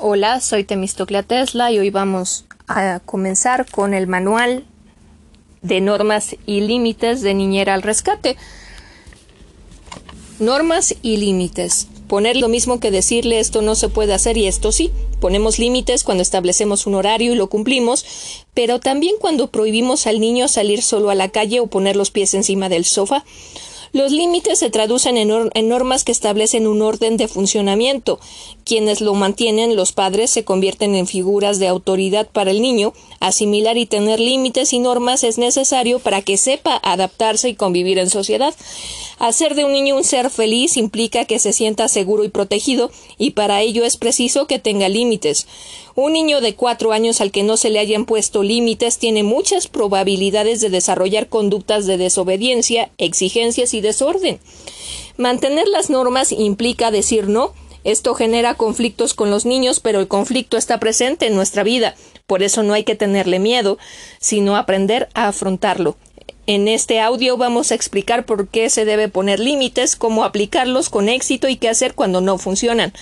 Hola, soy Temistoclea Tesla y hoy vamos a comenzar con el manual de normas y límites de niñera al rescate. Normas y límites. Poner lo mismo que decirle esto no se puede hacer y esto sí. Ponemos límites cuando establecemos un horario y lo cumplimos, pero también cuando prohibimos al niño salir solo a la calle o poner los pies encima del sofá. Los límites se traducen en, normas que establecen un orden de funcionamiento. Quienes lo mantienen, los padres, se convierten en figuras de autoridad para el niño. Asimilar y tener límites y normas es necesario para que sepa adaptarse y convivir en sociedad. Hacer de un niño un ser feliz implica que se sienta seguro y protegido, y para ello es preciso que tenga límites. Un niño de cuatro años al que no se le hayan puesto límites tiene muchas probabilidades de desarrollar conductas de desobediencia, exigencias y desorden. Mantener las normas implica decir no. Esto genera conflictos con los niños, pero el conflicto está presente en nuestra vida. Por eso no hay que tenerle miedo, sino aprender a afrontarlo. En este audio vamos a explicar por qué se debe poner límites, cómo aplicarlos con éxito y qué hacer cuando no funcionan.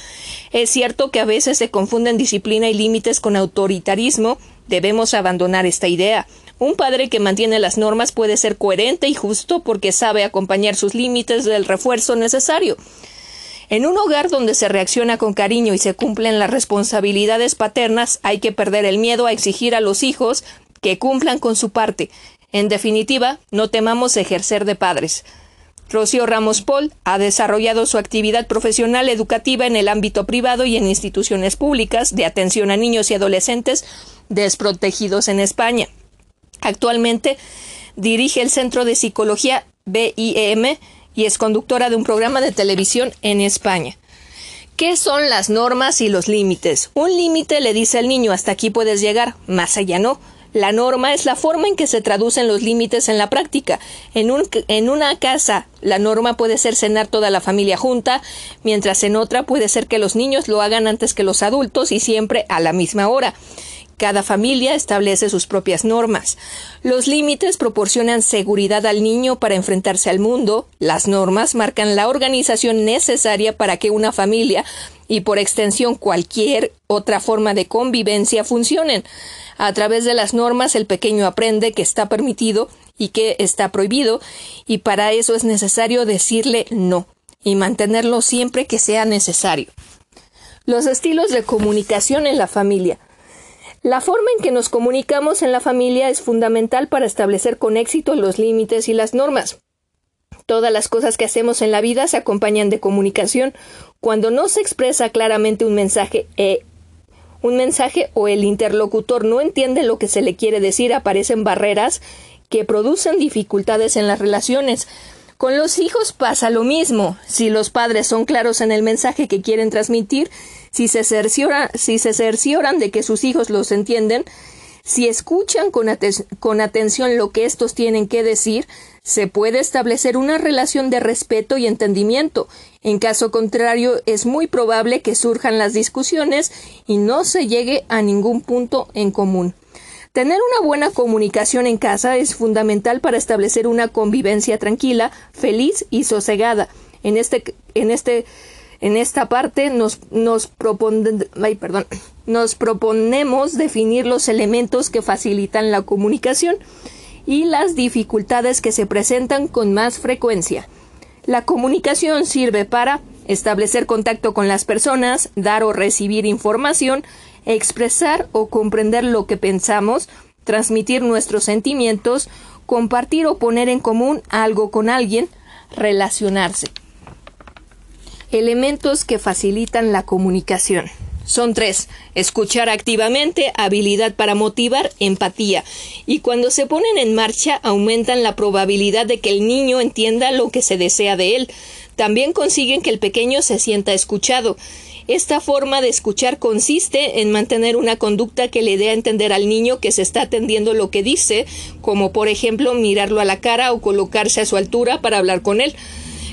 Es cierto que a veces se confunden disciplina y límites con autoritarismo. Debemos abandonar esta idea. Un padre que mantiene las normas puede ser coherente y justo porque sabe acompañar sus límites del refuerzo necesario. En un hogar donde se reacciona con cariño y se cumplen las responsabilidades paternas, hay que perder el miedo a exigir a los hijos que cumplan con su parte. En definitiva, no temamos ejercer de padres. Rocío Ramos Paul ha desarrollado su actividad profesional educativa en el ámbito privado y en instituciones públicas de atención a niños y adolescentes desprotegidos en España. Actualmente dirige el Centro de Psicología BIEM y es conductora de un programa de televisión en España. ¿Qué son las normas y los límites? Un límite le dice al niño hasta aquí puedes llegar, más allá no. La norma es la forma en que se traducen los límites en la práctica. En, en, una casa, la norma puede ser cenar toda la familia junta, mientras en otra puede ser que los niños lo hagan antes que los adultos y siempre a la misma hora. Cada familia establece sus propias normas. Los límites proporcionan seguridad al niño para enfrentarse al mundo. Las normas marcan la organización necesaria para que una familia y por extensión cualquier otra forma de convivencia funcionen. A través de las normas el pequeño aprende que está permitido y que está prohibido, y para eso es necesario decirle no y mantenerlo siempre que sea necesario. Los estilos de comunicación en la familia. La forma en que nos comunicamos en la familia es fundamental para establecer con éxito los límites y las normas. Todas las cosas que hacemos en la vida se acompañan de comunicación. Cuando no se expresa claramente un mensaje e un mensaje o el interlocutor no entiende lo que se le quiere decir, aparecen barreras que producen dificultades en las relaciones. Con los hijos pasa lo mismo. Si los padres son claros en el mensaje que quieren transmitir, si se, si se cercioran de que sus hijos los entienden, si escuchan con, con, atención lo que estos tienen que decir, se puede establecer una relación de respeto y entendimiento. En caso contrario, es muy probable que surjan las discusiones y no se llegue a ningún punto en común. Tener una buena comunicación en casa es fundamental para establecer una convivencia tranquila, feliz y sosegada. En este, en este en esta parte nos, nos, perdón, nos proponemos definir los elementos que facilitan la comunicación y las dificultades que se presentan con más frecuencia. La comunicación sirve para establecer contacto con las personas, dar o recibir información, expresar o comprender lo que pensamos, transmitir nuestros sentimientos, compartir o poner en común algo con alguien, relacionarse. Elementos que facilitan la comunicación. Son tres. Escuchar activamente, habilidad para motivar, empatía. Y cuando se ponen en marcha aumentan la probabilidad de que el niño entienda lo que se desea de él. También consiguen que el pequeño se sienta escuchado. Esta forma de escuchar consiste en mantener una conducta que le dé a entender al niño que se está atendiendo lo que dice, como por ejemplo mirarlo a la cara o colocarse a su altura para hablar con él.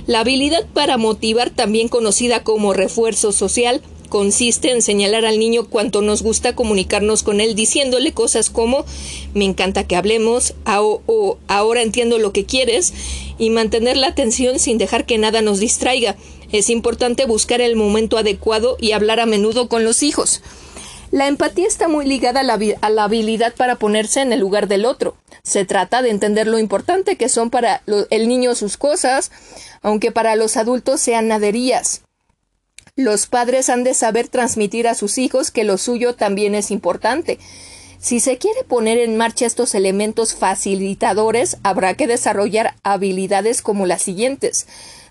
La habilidad para motivar, también conocida como refuerzo social, consiste en señalar al niño cuánto nos gusta comunicarnos con él diciéndole cosas como me encanta que hablemos o, ahora entiendo lo que quieres y mantener la atención sin dejar que nada nos distraiga. Es importante buscar el momento adecuado y hablar a menudo con los hijos. La empatía está muy ligada a la, habilidad para ponerse en el lugar del otro. Se trata de entender lo importante que son para el niño sus cosas, aunque para los adultos sean naderías. Los padres han de saber transmitir a sus hijos que lo suyo también es importante. Si se quiere poner en marcha estos elementos facilitadores, habrá que desarrollar habilidades como las siguientes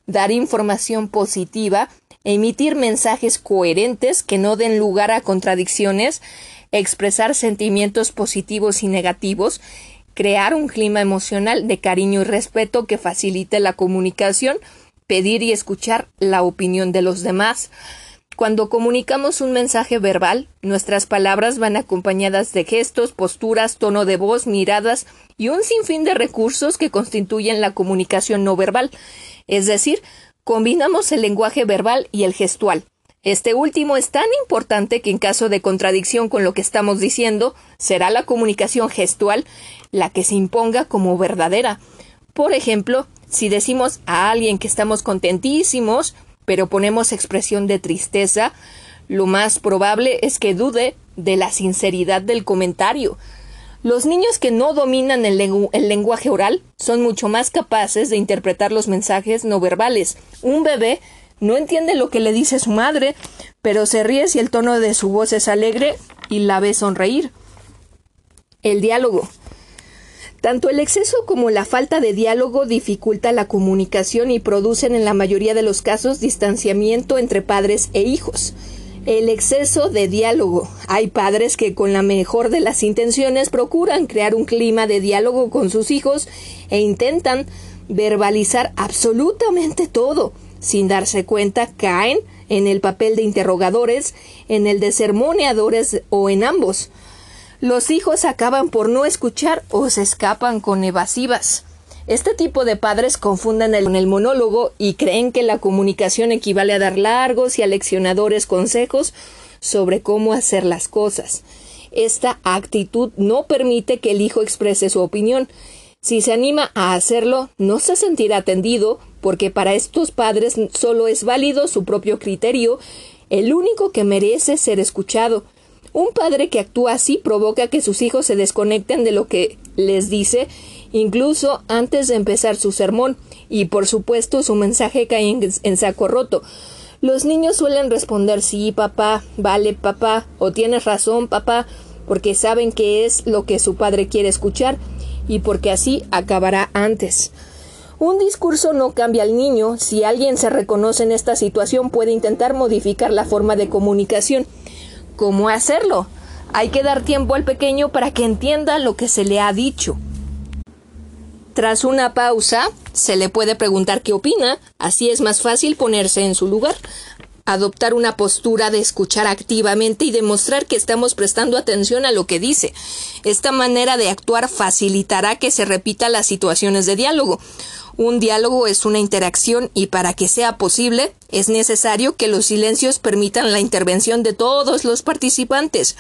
dar información positiva, emitir mensajes coherentes que no den lugar a contradicciones, expresar sentimientos positivos y negativos, crear un clima emocional de cariño y respeto que facilite la comunicación, pedir y escuchar la opinión de los demás. Cuando comunicamos un mensaje verbal, nuestras palabras van acompañadas de gestos, posturas, tono de voz, miradas y un sinfín de recursos que constituyen la comunicación no verbal, es decir, Combinamos el lenguaje verbal y el gestual. Este último es tan importante que en caso de contradicción con lo que estamos diciendo, será la comunicación gestual la que se imponga como verdadera. Por ejemplo, si decimos a alguien que estamos contentísimos, pero ponemos expresión de tristeza, lo más probable es que dude de la sinceridad del comentario. Los niños que no dominan el, lenguaje oral son mucho más capaces de interpretar los mensajes no verbales. Un bebé no entiende lo que le dice su madre, pero se ríe si el tono de su voz es alegre y la ve sonreír. El diálogo. Tanto el exceso como la falta de diálogo dificulta la comunicación y producen en la mayoría de los casos distanciamiento entre padres e hijos. El exceso de diálogo. Hay padres que con la mejor de las intenciones procuran crear un clima de diálogo con sus hijos e intentan verbalizar absolutamente todo. Sin darse cuenta, caen en el papel de interrogadores, en el de sermoneadores o en ambos. Los hijos acaban por no escuchar o se escapan con evasivas. Este tipo de padres confunden el, con el monólogo y creen que la comunicación equivale a dar largos y aleccionadores consejos sobre cómo hacer las cosas. Esta actitud no permite que el hijo exprese su opinión. Si se anima a hacerlo, no se sentirá atendido, porque para estos padres solo es válido su propio criterio, el único que merece ser escuchado. Un padre que actúa así provoca que sus hijos se desconecten de lo que les dice incluso antes de empezar su sermón, y por supuesto su mensaje cae en, saco roto. Los niños suelen responder sí, papá, vale, papá, o tienes razón, papá, porque saben que es lo que su padre quiere escuchar y porque así acabará antes. Un discurso no cambia al niño. Si alguien se reconoce en esta situación, puede intentar modificar la forma de comunicación. ¿Cómo hacerlo? Hay que dar tiempo al pequeño para que entienda lo que se le ha dicho. Tras una pausa, se le puede preguntar qué opina, así es más fácil ponerse en su lugar. Adoptar una postura de escuchar activamente y demostrar que estamos prestando atención a lo que dice. Esta manera de actuar facilitará que se repita las situaciones de diálogo. Un diálogo es una interacción y para que sea posible es necesario que los silencios permitan la intervención de todos los participantes.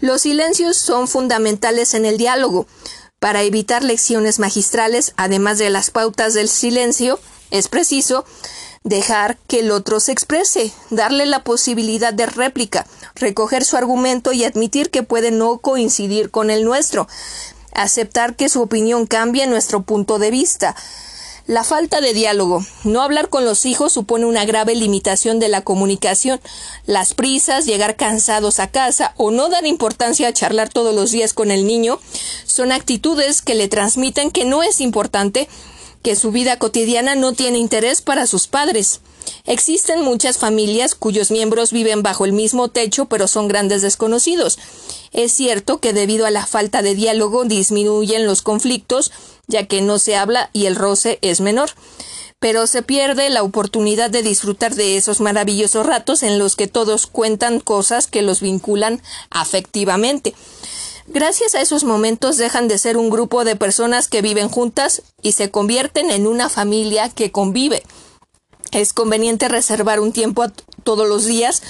Los silencios son fundamentales en el diálogo. Para evitar lecciones magistrales, además de las pautas del silencio, es preciso dejar que el otro se exprese, darle la posibilidad de réplica, recoger su argumento y admitir que puede no coincidir con el nuestro, aceptar que su opinión cambie nuestro punto de vista, la falta de diálogo. No hablar con los hijos supone una grave limitación de la comunicación. Las prisas, llegar cansados a casa o no dar importancia a charlar todos los días con el niño son actitudes que le transmiten que no es importante, que su vida cotidiana no tiene interés para sus padres. Existen muchas familias cuyos miembros viven bajo el mismo techo pero son grandes desconocidos. Es cierto que debido a la falta de diálogo disminuyen los conflictos, ya que no se habla y el roce es menor. Pero se pierde la oportunidad de disfrutar de esos maravillosos ratos en los que todos cuentan cosas que los vinculan afectivamente. Gracias a esos momentos dejan de ser un grupo de personas que viven juntas y se convierten en una familia que convive. Es conveniente reservar un tiempo todos los días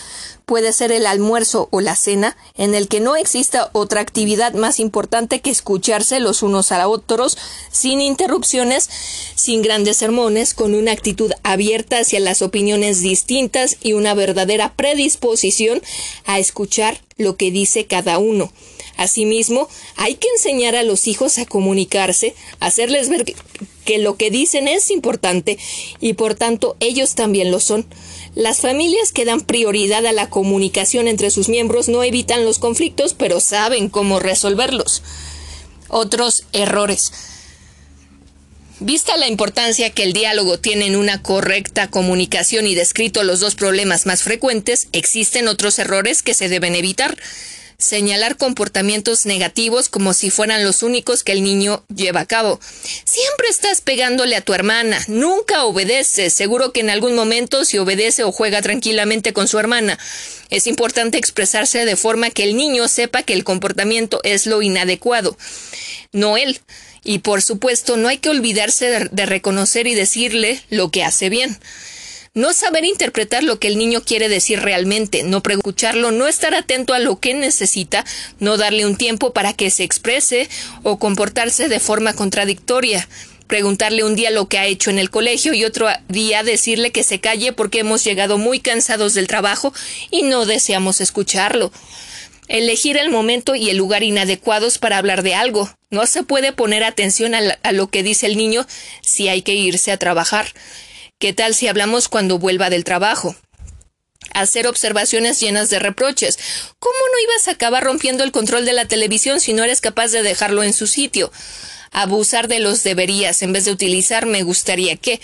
puede ser el almuerzo o la cena, en el que no exista otra actividad más importante que escucharse los unos a otros, sin interrupciones, sin grandes sermones, con una actitud abierta hacia las opiniones distintas y una verdadera predisposición a escuchar lo que dice cada uno. Asimismo, hay que enseñar a los hijos a comunicarse, hacerles ver que lo que dicen es importante y por tanto ellos también lo son. Las familias que dan prioridad a la comunicación entre sus miembros no evitan los conflictos, pero saben cómo resolverlos. Otros errores. Vista la importancia que el diálogo tiene en una correcta comunicación y descrito los dos problemas más frecuentes, existen otros errores que se deben evitar señalar comportamientos negativos como si fueran los únicos que el niño lleva a cabo. Siempre estás pegándole a tu hermana, nunca obedeces, seguro que en algún momento si obedece o juega tranquilamente con su hermana. Es importante expresarse de forma que el niño sepa que el comportamiento es lo inadecuado, no él. Y por supuesto no hay que olvidarse de reconocer y decirle lo que hace bien. No saber interpretar lo que el niño quiere decir realmente, no preguntarlo, no estar atento a lo que necesita, no darle un tiempo para que se exprese o comportarse de forma contradictoria preguntarle un día lo que ha hecho en el colegio y otro día decirle que se calle porque hemos llegado muy cansados del trabajo y no deseamos escucharlo. Elegir el momento y el lugar inadecuados para hablar de algo. No se puede poner atención a lo que dice el niño si hay que irse a trabajar. ¿Qué tal si hablamos cuando vuelva del trabajo? Hacer observaciones llenas de reproches. ¿Cómo no ibas a acabar rompiendo el control de la televisión si no eres capaz de dejarlo en su sitio? Abusar de los deberías en vez de utilizar me gustaría que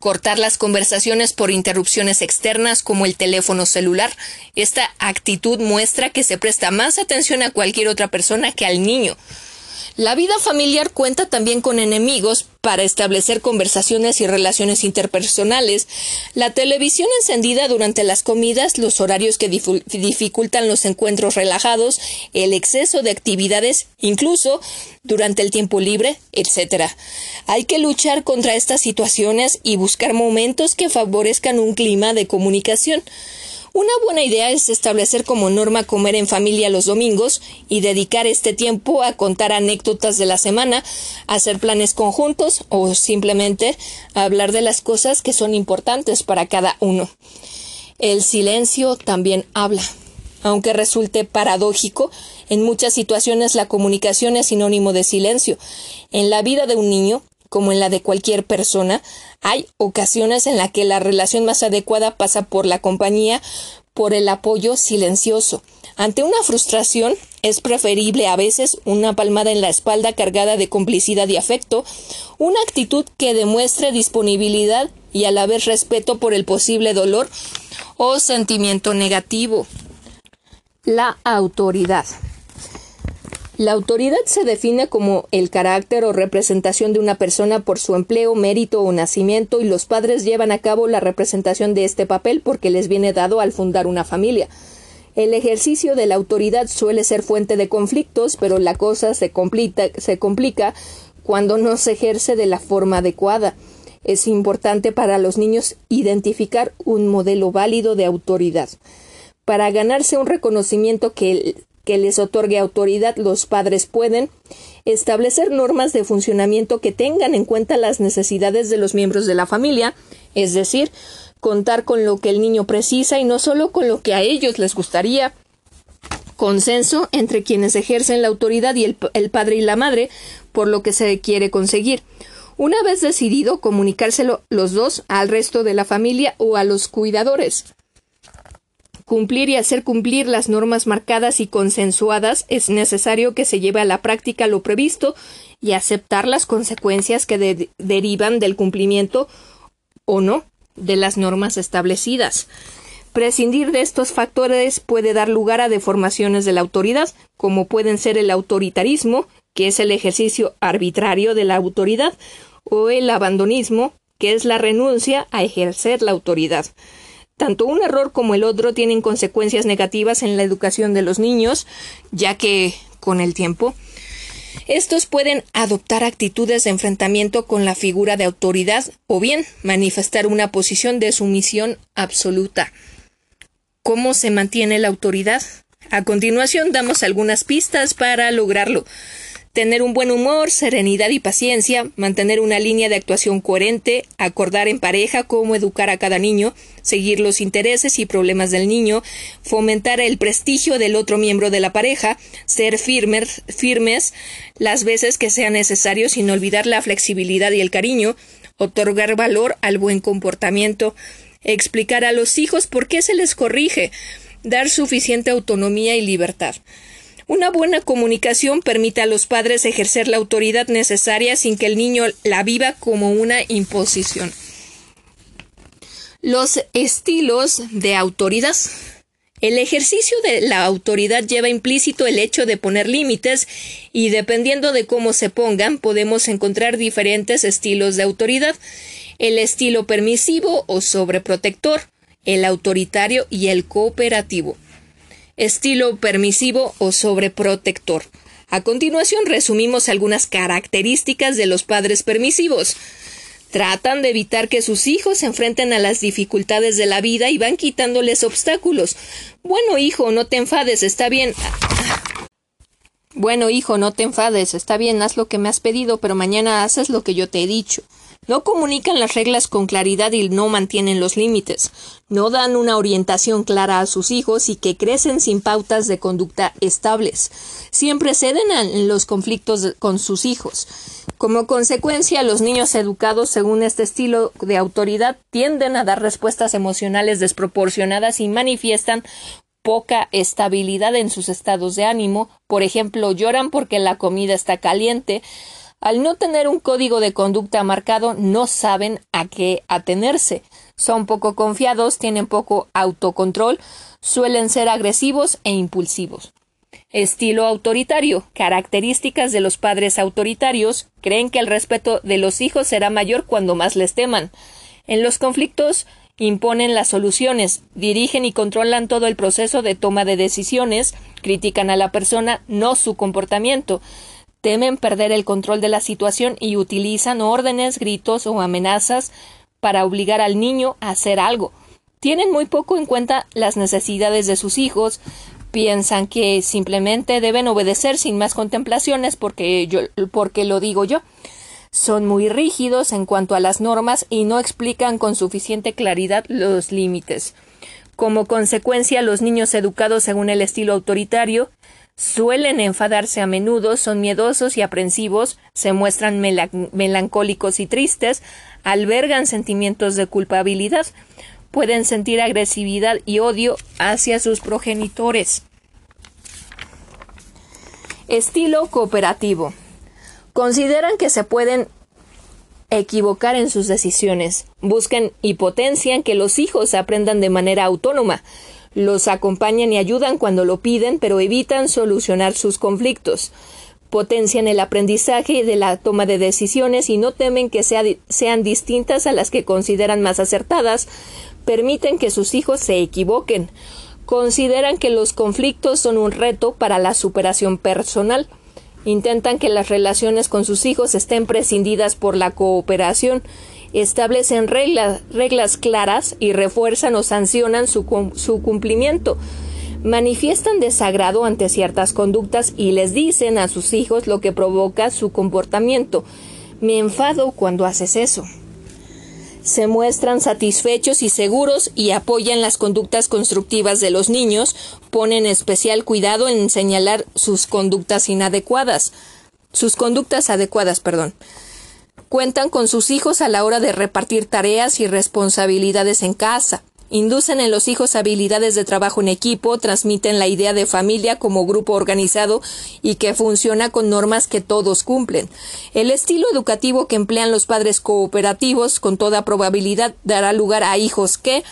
cortar las conversaciones por interrupciones externas como el teléfono celular. Esta actitud muestra que se presta más atención a cualquier otra persona que al niño. La vida familiar cuenta también con enemigos para establecer conversaciones y relaciones interpersonales. La televisión encendida durante las comidas, los horarios que dificultan los encuentros relajados, el exceso de actividades, incluso durante el tiempo libre, etc. Hay que luchar contra estas situaciones y buscar momentos que favorezcan un clima de comunicación. Una buena idea es establecer como norma comer en familia los domingos y dedicar este tiempo a contar anécdotas de la semana, hacer planes conjuntos o simplemente hablar de las cosas que son importantes para cada uno. El silencio también habla. Aunque resulte paradójico, en muchas situaciones la comunicación es sinónimo de silencio. En la vida de un niño, como en la de cualquier persona, hay ocasiones en las que la relación más adecuada pasa por la compañía, por el apoyo silencioso. Ante una frustración es preferible a veces una palmada en la espalda cargada de complicidad y afecto, una actitud que demuestre disponibilidad y a la vez respeto por el posible dolor o sentimiento negativo. La autoridad. La autoridad se define como el carácter o representación de una persona por su empleo, mérito o nacimiento y los padres llevan a cabo la representación de este papel porque les viene dado al fundar una familia. El ejercicio de la autoridad suele ser fuente de conflictos, pero la cosa se complica, cuando no se ejerce de la forma adecuada. Es importante para los niños identificar un modelo válido de autoridad. Para ganarse un reconocimiento que que les otorgue autoridad, los padres pueden establecer normas de funcionamiento que tengan en cuenta las necesidades de los miembros de la familia, es decir, contar con lo que el niño precisa y no solo con lo que a ellos les gustaría. Consenso entre quienes ejercen la autoridad y el, el padre y la madre por lo que se quiere conseguir. Una vez decidido, comunicárselo los dos al resto de la familia o a los cuidadores. Cumplir y hacer cumplir las normas marcadas y consensuadas es necesario que se lleve a la práctica lo previsto y aceptar las consecuencias que derivan del cumplimiento o no de las normas establecidas. Prescindir de estos factores puede dar lugar a deformaciones de la autoridad, como pueden ser el autoritarismo, que es el ejercicio arbitrario de la autoridad, o el abandonismo, que es la renuncia a ejercer la autoridad. Tanto un error como el otro tienen consecuencias negativas en la educación de los niños, ya que, con el tiempo, estos pueden adoptar actitudes de enfrentamiento con la figura de autoridad o bien manifestar una posición de sumisión absoluta. ¿Cómo se mantiene la autoridad? A continuación damos algunas pistas para lograrlo. Tener un buen humor, serenidad y paciencia, mantener una línea de actuación coherente, acordar en pareja cómo educar a cada niño, seguir los intereses y problemas del niño, fomentar el prestigio del otro miembro de la pareja, ser firmes, firmes las veces que sea necesario sin olvidar la flexibilidad y el cariño, otorgar valor al buen comportamiento, explicar a los hijos por qué se les corrige, dar suficiente autonomía y libertad. Una buena comunicación permite a los padres ejercer la autoridad necesaria sin que el niño la viva como una imposición. Los estilos de autoridad. El ejercicio de la autoridad lleva implícito el hecho de poner límites y dependiendo de cómo se pongan podemos encontrar diferentes estilos de autoridad. El estilo permisivo o sobreprotector, el autoritario y el cooperativo estilo permisivo o sobreprotector. A continuación resumimos algunas características de los padres permisivos. Tratan de evitar que sus hijos se enfrenten a las dificultades de la vida y van quitándoles obstáculos. Bueno, hijo, no te enfades, está bien. Bueno, hijo, no te enfades, está bien, haz lo que me has pedido, pero mañana haces lo que yo te he dicho. No comunican las reglas con claridad y no mantienen los límites. No dan una orientación clara a sus hijos y que crecen sin pautas de conducta estables. Siempre ceden en los conflictos con sus hijos. Como consecuencia, los niños educados según este estilo de autoridad tienden a dar respuestas emocionales desproporcionadas y manifiestan poca estabilidad en sus estados de ánimo. Por ejemplo, lloran porque la comida está caliente, al no tener un código de conducta marcado, no saben a qué atenerse. Son poco confiados, tienen poco autocontrol, suelen ser agresivos e impulsivos. Estilo autoritario. Características de los padres autoritarios. Creen que el respeto de los hijos será mayor cuando más les teman. En los conflictos imponen las soluciones, dirigen y controlan todo el proceso de toma de decisiones, critican a la persona, no su comportamiento temen perder el control de la situación y utilizan órdenes, gritos o amenazas para obligar al niño a hacer algo. Tienen muy poco en cuenta las necesidades de sus hijos, piensan que simplemente deben obedecer sin más contemplaciones porque yo porque lo digo yo. Son muy rígidos en cuanto a las normas y no explican con suficiente claridad los límites. Como consecuencia, los niños educados según el estilo autoritario Suelen enfadarse a menudo, son miedosos y aprensivos, se muestran melancólicos y tristes, albergan sentimientos de culpabilidad, pueden sentir agresividad y odio hacia sus progenitores. Estilo cooperativo. Consideran que se pueden equivocar en sus decisiones. Buscan y potencian que los hijos aprendan de manera autónoma los acompañan y ayudan cuando lo piden, pero evitan solucionar sus conflictos. Potencian el aprendizaje de la toma de decisiones y no temen que sean distintas a las que consideran más acertadas. Permiten que sus hijos se equivoquen. Consideran que los conflictos son un reto para la superación personal. Intentan que las relaciones con sus hijos estén prescindidas por la cooperación establecen reglas, claras y refuerzan o sancionan su cumplimiento manifiestan desagrado ante ciertas conductas y les dicen a sus hijos lo que provoca su comportamiento. Me enfado cuando haces eso. Se muestran satisfechos y seguros y apoyan las conductas constructivas de los niños, ponen especial cuidado en señalar sus conductas inadecuadas. Sus conductas adecuadas, perdón cuentan con sus hijos a la hora de repartir tareas y responsabilidades en casa. Inducen en los hijos habilidades de trabajo en equipo, transmiten la idea de familia como grupo organizado y que funciona con normas que todos cumplen. El estilo educativo que emplean los padres cooperativos con toda probabilidad dará lugar a hijos que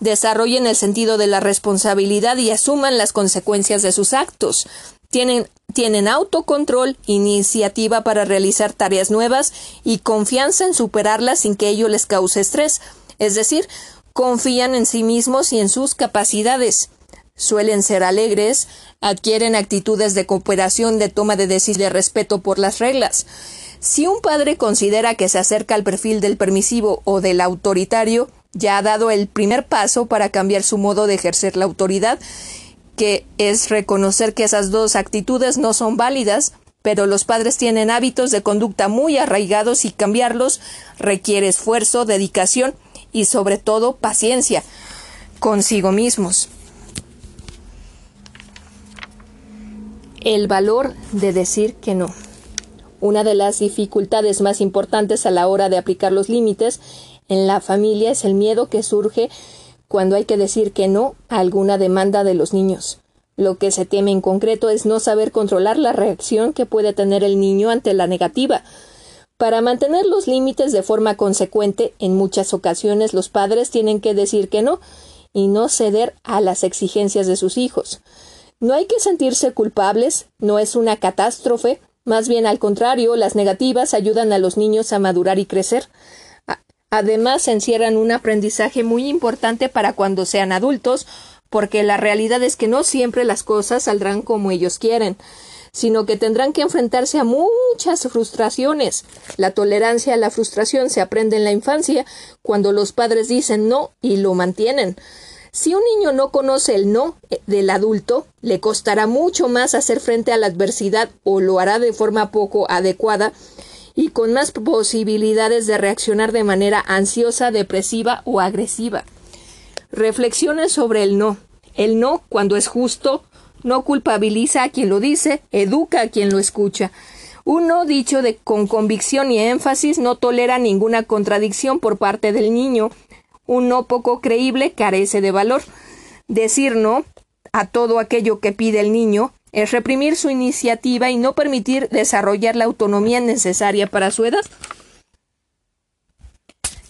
desarrollen el sentido de la responsabilidad y asuman las consecuencias de sus actos. Tienen tienen autocontrol, iniciativa para realizar tareas nuevas y confianza en superarlas sin que ello les cause estrés, es decir, confían en sí mismos y en sus capacidades. Suelen ser alegres, adquieren actitudes de cooperación, de toma de decisiones, de respeto por las reglas. Si un padre considera que se acerca al perfil del permisivo o del autoritario, ya ha dado el primer paso para cambiar su modo de ejercer la autoridad, que es reconocer que esas dos actitudes no son válidas, pero los padres tienen hábitos de conducta muy arraigados y cambiarlos requiere esfuerzo, dedicación y sobre todo paciencia consigo mismos. El valor de decir que no. Una de las dificultades más importantes a la hora de aplicar los límites en la familia es el miedo que surge cuando hay que decir que no a alguna demanda de los niños. Lo que se teme en concreto es no saber controlar la reacción que puede tener el niño ante la negativa. Para mantener los límites de forma consecuente, en muchas ocasiones los padres tienen que decir que no y no ceder a las exigencias de sus hijos. No hay que sentirse culpables, no es una catástrofe, más bien al contrario, las negativas ayudan a los niños a madurar y crecer. Además, encierran un aprendizaje muy importante para cuando sean adultos, porque la realidad es que no siempre las cosas saldrán como ellos quieren, sino que tendrán que enfrentarse a muchas frustraciones. La tolerancia a la frustración se aprende en la infancia, cuando los padres dicen no y lo mantienen. Si un niño no conoce el no eh, del adulto, le costará mucho más hacer frente a la adversidad o lo hará de forma poco adecuada y con más posibilidades de reaccionar de manera ansiosa, depresiva o agresiva. Reflexiones sobre el no. El no, cuando es justo, no culpabiliza a quien lo dice, educa a quien lo escucha. Un no dicho de, con convicción y énfasis no tolera ninguna contradicción por parte del niño, un no poco creíble carece de valor. Decir no a todo aquello que pide el niño es reprimir su iniciativa y no permitir desarrollar la autonomía necesaria para su edad.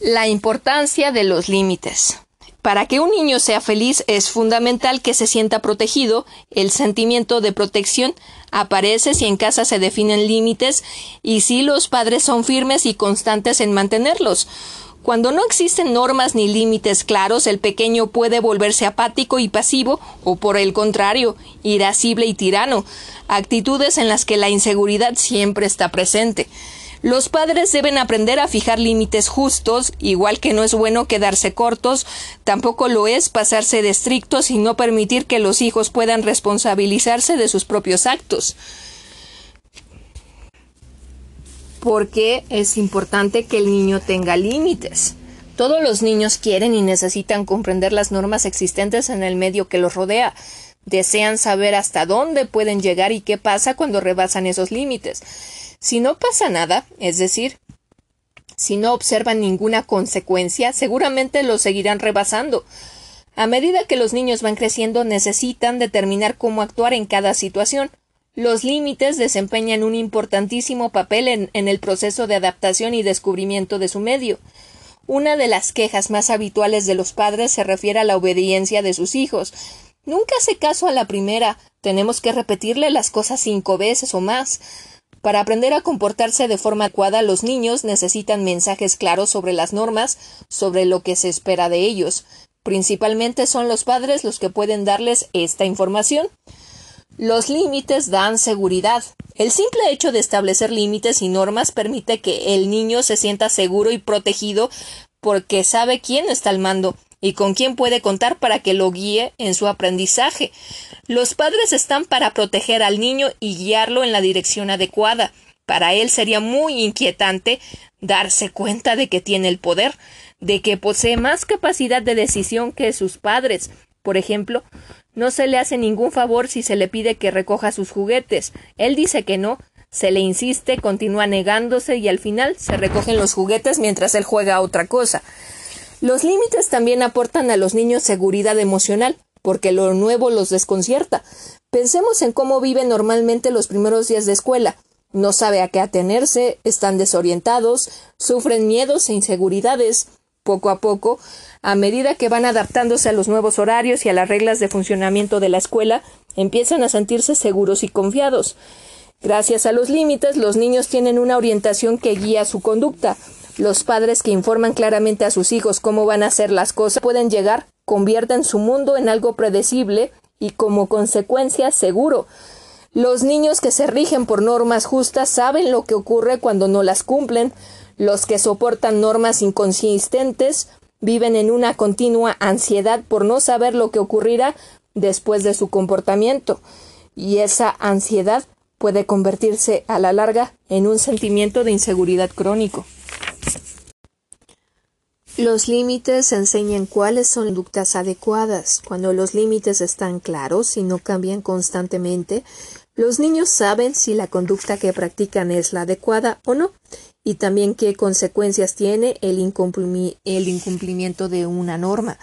La importancia de los límites. Para que un niño sea feliz es fundamental que se sienta protegido. El sentimiento de protección aparece si en casa se definen límites y si los padres son firmes y constantes en mantenerlos. Cuando no existen normas ni límites claros, el pequeño puede volverse apático y pasivo, o por el contrario, irascible y tirano, actitudes en las que la inseguridad siempre está presente. Los padres deben aprender a fijar límites justos, igual que no es bueno quedarse cortos, tampoco lo es pasarse de estrictos y no permitir que los hijos puedan responsabilizarse de sus propios actos porque es importante que el niño tenga límites. Todos los niños quieren y necesitan comprender las normas existentes en el medio que los rodea. Desean saber hasta dónde pueden llegar y qué pasa cuando rebasan esos límites. Si no pasa nada, es decir, si no observan ninguna consecuencia, seguramente lo seguirán rebasando. A medida que los niños van creciendo, necesitan determinar cómo actuar en cada situación. Los límites desempeñan un importantísimo papel en, el proceso de adaptación y descubrimiento de su medio. Una de las quejas más habituales de los padres se refiere a la obediencia de sus hijos. Nunca hace caso a la primera. Tenemos que repetirle las cosas cinco veces o más. Para aprender a comportarse de forma adecuada, los niños necesitan mensajes claros sobre las normas, sobre lo que se espera de ellos. Principalmente son los padres los que pueden darles esta información. Los límites dan seguridad. El simple hecho de establecer límites y normas permite que el niño se sienta seguro y protegido porque sabe quién está al mando y con quién puede contar para que lo guíe en su aprendizaje. Los padres están para proteger al niño y guiarlo en la dirección adecuada. Para él sería muy inquietante darse cuenta de que tiene el poder, de que posee más capacidad de decisión que sus padres. Por ejemplo, no se le hace ningún favor si se le pide que recoja sus juguetes. Él dice que no, se le insiste, continúa negándose y al final se recogen los juguetes mientras él juega a otra cosa. Los límites también aportan a los niños seguridad emocional, porque lo nuevo los desconcierta. Pensemos en cómo viven normalmente los primeros días de escuela. No sabe a qué atenerse, están desorientados, sufren miedos e inseguridades. Poco a poco, a medida que van adaptándose a los nuevos horarios y a las reglas de funcionamiento de la escuela, empiezan a sentirse seguros y confiados. Gracias a los límites, los niños tienen una orientación que guía su conducta. Los padres que informan claramente a sus hijos cómo van a hacer las cosas pueden llegar, convierten su mundo en algo predecible y como consecuencia seguro. Los niños que se rigen por normas justas saben lo que ocurre cuando no las cumplen. Los que soportan normas inconsistentes Viven en una continua ansiedad por no saber lo que ocurrirá después de su comportamiento, y esa ansiedad puede convertirse a la larga en un sentimiento de inseguridad crónico. Los límites enseñan cuáles son conductas adecuadas. Cuando los límites están claros y no cambian constantemente, los niños saben si la conducta que practican es la adecuada o no, y también qué consecuencias tiene el, incumplimiento de una norma.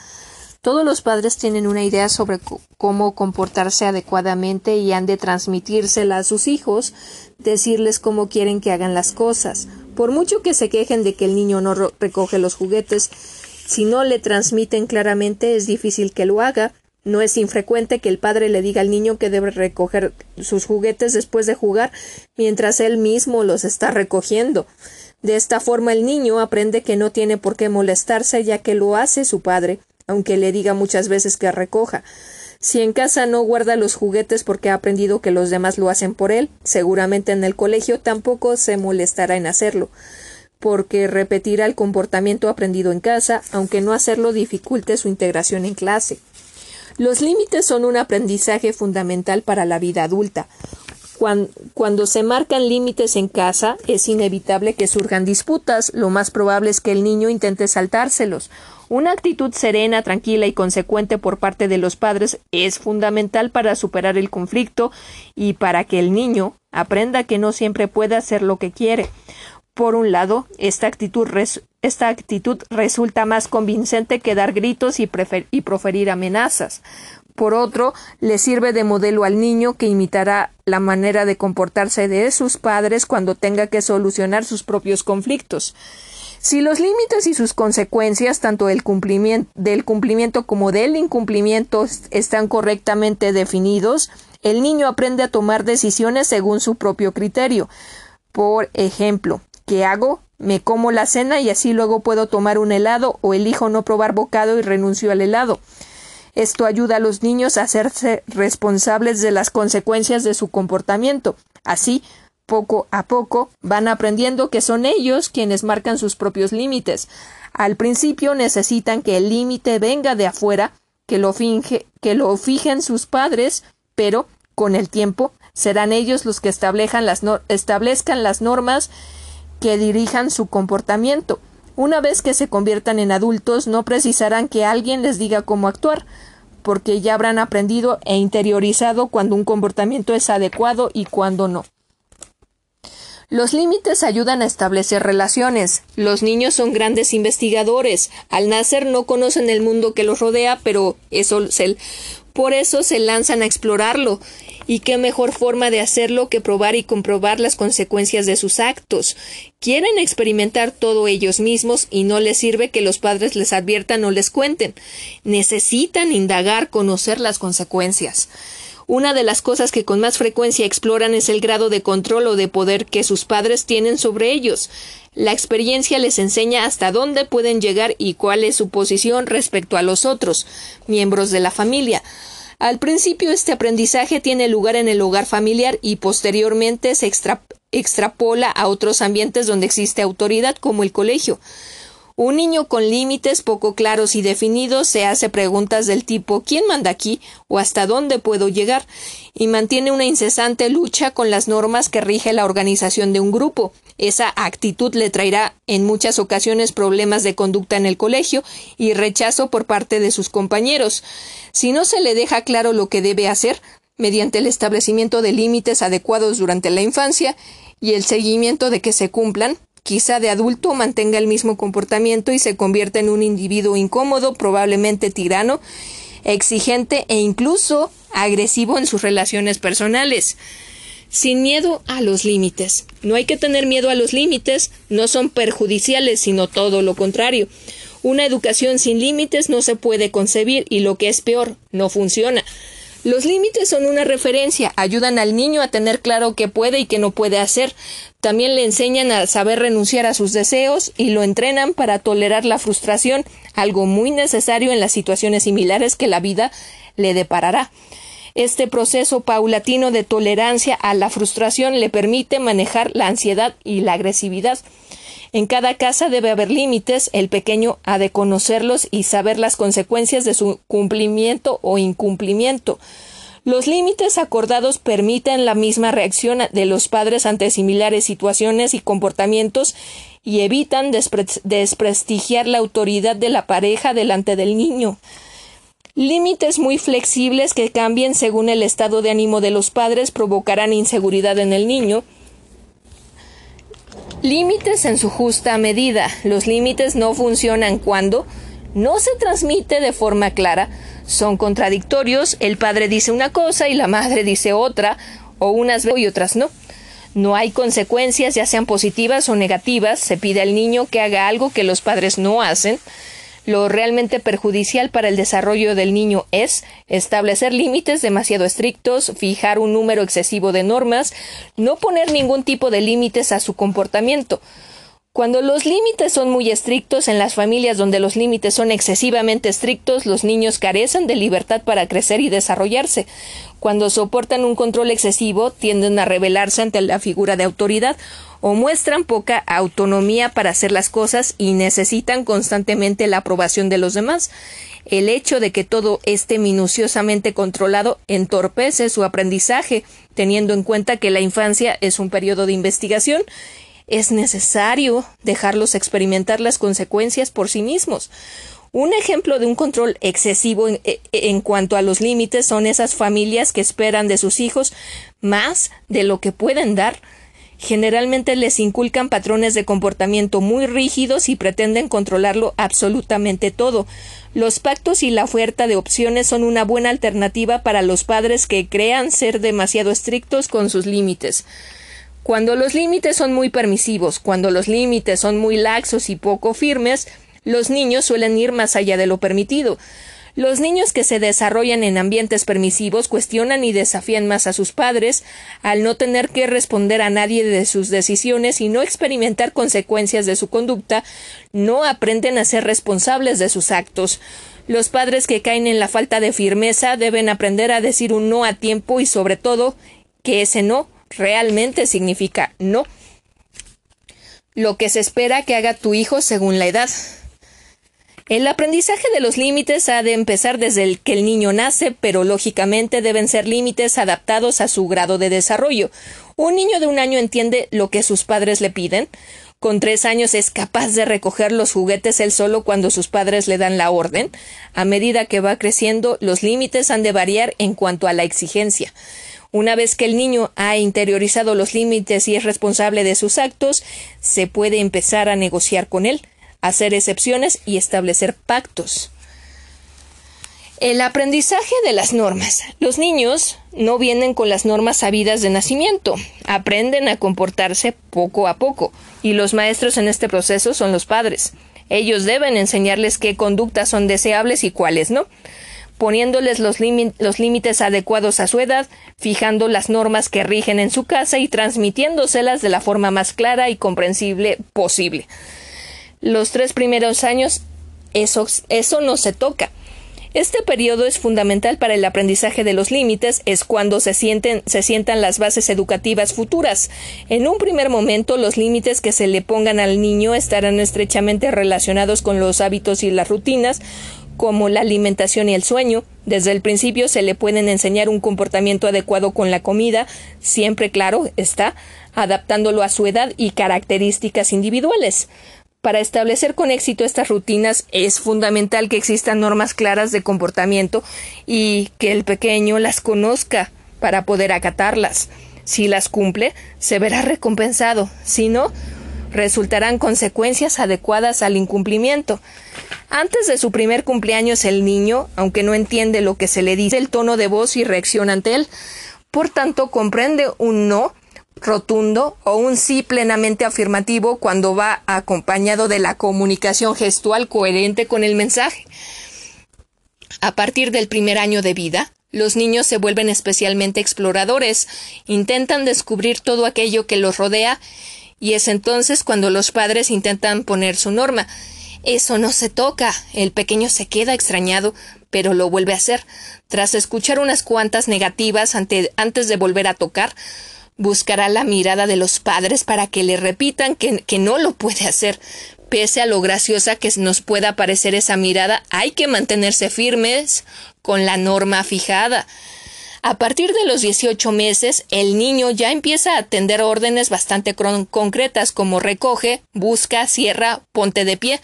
Todos los padres tienen una idea sobre cómo comportarse adecuadamente y han de transmitírsela a sus hijos, decirles cómo quieren que hagan las cosas. Por mucho que se quejen de que el niño no recoge los juguetes, si no le transmiten claramente es difícil que lo haga. No es infrecuente que el padre le diga al niño que debe recoger sus juguetes después de jugar, mientras él mismo los está recogiendo. De esta forma el niño aprende que no tiene por qué molestarse ya que lo hace su padre aunque le diga muchas veces que recoja. Si en casa no guarda los juguetes porque ha aprendido que los demás lo hacen por él, seguramente en el colegio tampoco se molestará en hacerlo, porque repetirá el comportamiento aprendido en casa, aunque no hacerlo dificulte su integración en clase. Los límites son un aprendizaje fundamental para la vida adulta. Cuando, se marcan límites en casa, es inevitable que surjan disputas. Lo más probable es que el niño intente saltárselos. Una actitud serena, tranquila y consecuente por parte de los padres es fundamental para superar el conflicto y para que el niño aprenda que no siempre puede hacer lo que quiere. Por un lado, esta actitud, resulta más convincente que dar gritos y proferir amenazas. Por otro, le sirve de modelo al niño que imitará la manera de comportarse de sus padres cuando tenga que solucionar sus propios conflictos. Si los límites y sus consecuencias, tanto del cumplimiento, como del incumplimiento, están correctamente definidos, el niño aprende a tomar decisiones según su propio criterio. Por ejemplo, ¿qué hago? Me como la cena y así luego puedo tomar un helado o elijo no probar bocado y renuncio al helado. Esto ayuda a los niños a hacerse responsables de las consecuencias de su comportamiento. Así, poco a poco, van aprendiendo que son ellos quienes marcan sus propios límites. Al principio necesitan que el límite venga de afuera, que lo, finge, que lo fijen sus padres, pero con el tiempo serán ellos los que establezcan las, establezcan las normas que dirijan su comportamiento. Una vez que se conviertan en adultos, no precisarán que alguien les diga cómo actuar, porque ya habrán aprendido e interiorizado cuando un comportamiento es adecuado y cuando no. Los límites ayudan a establecer relaciones. Los niños son grandes investigadores. Al nacer no conocen el mundo que los rodea, pero eso se, por eso se lanzan a explorarlo. Y qué mejor forma de hacerlo que probar y comprobar las consecuencias de sus actos. Quieren experimentar todo ellos mismos y no les sirve que los padres les adviertan o les cuenten. Necesitan indagar, conocer las consecuencias. Una de las cosas que con más frecuencia exploran es el grado de control o de poder que sus padres tienen sobre ellos. La experiencia les enseña hasta dónde pueden llegar y cuál es su posición respecto a los otros miembros de la familia. Al principio este aprendizaje tiene lugar en el hogar familiar y posteriormente se extrapola a otros ambientes donde existe autoridad como el colegio. Un niño con límites poco claros y definidos se hace preguntas del tipo ¿quién manda aquí? o ¿hasta dónde puedo llegar? y mantiene una incesante lucha con las normas que rige la organización de un grupo. Esa actitud le traerá en muchas ocasiones problemas de conducta en el colegio y rechazo por parte de sus compañeros. Si no se le deja claro lo que debe hacer, mediante el establecimiento de límites adecuados durante la infancia y el seguimiento de que se cumplan, quizá de adulto mantenga el mismo comportamiento y se convierta en un individuo incómodo, probablemente tirano, exigente e incluso agresivo en sus relaciones personales. Sin miedo a los límites. No hay que tener miedo a los límites, no son perjudiciales, sino todo lo contrario. Una educación sin límites no se puede concebir y lo que es peor, no funciona. Los límites son una referencia, ayudan al niño a tener claro qué puede y qué no puede hacer. También le enseñan a saber renunciar a sus deseos y lo entrenan para tolerar la frustración, algo muy necesario en las situaciones similares que la vida le deparará. Este proceso paulatino de tolerancia a la frustración le permite manejar la ansiedad y la agresividad. En cada casa debe haber límites, el pequeño ha de conocerlos y saber las consecuencias de su cumplimiento o incumplimiento. Los límites acordados permiten la misma reacción de los padres ante similares situaciones y comportamientos y evitan desprestigiar la autoridad de la pareja delante del niño. Límites muy flexibles que cambien según el estado de ánimo de los padres provocarán inseguridad en el niño. Límites en su justa medida. Los límites no funcionan cuando no se transmite de forma clara, son contradictorios, el padre dice una cosa y la madre dice otra, o unas y otras no. No hay consecuencias, ya sean positivas o negativas, se pide al niño que haga algo que los padres no hacen. Lo realmente perjudicial para el desarrollo del niño es establecer límites demasiado estrictos, fijar un número excesivo de normas, no poner ningún tipo de límites a su comportamiento. Cuando los límites son muy estrictos, en las familias donde los límites son excesivamente estrictos, los niños carecen de libertad para crecer y desarrollarse. Cuando soportan un control excesivo, tienden a rebelarse ante la figura de autoridad o muestran poca autonomía para hacer las cosas y necesitan constantemente la aprobación de los demás. El hecho de que todo esté minuciosamente controlado entorpece su aprendizaje, teniendo en cuenta que la infancia es un periodo de investigación es necesario dejarlos experimentar las consecuencias por sí mismos. Un ejemplo de un control excesivo en, e, en, cuanto a los límites son esas familias que esperan de sus hijos más de lo que pueden dar. Generalmente les inculcan patrones de comportamiento muy rígidos y pretenden controlarlo absolutamente todo. Los pactos y la oferta de opciones son una buena alternativa para los padres que crean ser demasiado estrictos con sus límites. Cuando los límites son muy permisivos, cuando los límites son muy laxos y poco firmes, los niños suelen ir más allá de lo permitido. Los niños que se desarrollan en ambientes permisivos cuestionan y desafían más a sus padres, al no tener que responder a nadie de sus decisiones y no experimentar consecuencias de su conducta, no aprenden a ser responsables de sus actos. Los padres que caen en la falta de firmeza deben aprender a decir un no a tiempo y sobre todo que ese no realmente significa no. Lo que se espera que haga tu hijo según la edad. El aprendizaje de los límites ha de empezar desde el que el niño nace, pero lógicamente deben ser límites adaptados a su grado de desarrollo. Un niño de un año entiende lo que sus padres le piden. Con tres años es capaz de recoger los juguetes él solo cuando sus padres le dan la orden. A medida que va creciendo, los límites han de variar en cuanto a la exigencia. Una vez que el niño ha interiorizado los límites y es responsable de sus actos, se puede empezar a negociar con él, hacer excepciones y establecer pactos. El aprendizaje de las normas. Los niños no vienen con las normas sabidas de nacimiento, aprenden a comportarse poco a poco, y los maestros en este proceso son los padres. Ellos deben enseñarles qué conductas son deseables y cuáles no poniéndoles los, límites adecuados a su edad, fijando las normas que rigen en su casa y transmitiéndoselas de la forma más clara y comprensible posible. Los tres primeros años eso, no se toca. Este periodo es fundamental para el aprendizaje de los límites, es cuando se, sienten, se sientan las bases educativas futuras. En un primer momento, los límites que se le pongan al niño estarán estrechamente relacionados con los hábitos y las rutinas, como la alimentación y el sueño. Desde el principio se le pueden enseñar un comportamiento adecuado con la comida, siempre claro está, adaptándolo a su edad y características individuales. Para establecer con éxito estas rutinas es fundamental que existan normas claras de comportamiento y que el pequeño las conozca para poder acatarlas. Si las cumple, se verá recompensado. Si no, resultarán consecuencias adecuadas al incumplimiento. Antes de su primer cumpleaños el niño, aunque no entiende lo que se le dice, el tono de voz y reacción ante él. Por tanto, comprende un no rotundo o un sí plenamente afirmativo cuando va acompañado de la comunicación gestual coherente con el mensaje. A partir del primer año de vida, los niños se vuelven especialmente exploradores, intentan descubrir todo aquello que los rodea y es entonces cuando los padres intentan poner su norma. Eso no se toca. El pequeño se queda extrañado, pero lo vuelve a hacer. Tras escuchar unas cuantas negativas antes de volver a tocar, Buscará la mirada de los padres para que le repitan que, que no lo puede hacer. Pese a lo graciosa que nos pueda parecer esa mirada, hay que mantenerse firmes con la norma fijada. A partir de los 18 meses, el niño ya empieza a atender órdenes bastante concretas como recoge, busca, cierra, ponte de pie.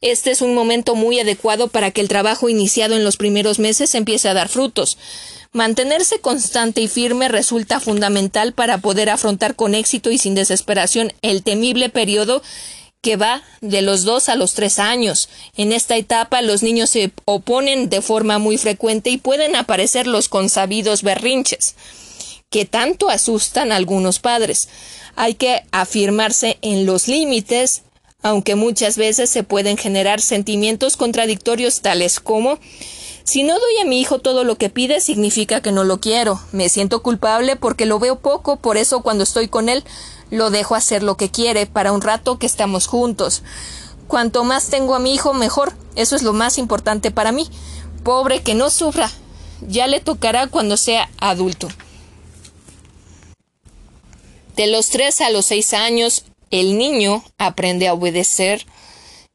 Este es un momento muy adecuado para que el trabajo iniciado en los primeros meses empiece a dar frutos. Mantenerse constante y firme resulta fundamental para poder afrontar con éxito y sin desesperación el temible periodo que va de los dos a los tres años. En esta etapa los niños se oponen de forma muy frecuente y pueden aparecer los consabidos berrinches, que tanto asustan a algunos padres. Hay que afirmarse en los límites, aunque muchas veces se pueden generar sentimientos contradictorios tales como si no doy a mi hijo todo lo que pide, significa que no lo quiero. Me siento culpable porque lo veo poco, por eso cuando estoy con él lo dejo hacer lo que quiere para un rato que estamos juntos. Cuanto más tengo a mi hijo, mejor. Eso es lo más importante para mí. Pobre que no sufra. Ya le tocará cuando sea adulto. De los tres a los seis años, el niño aprende a obedecer,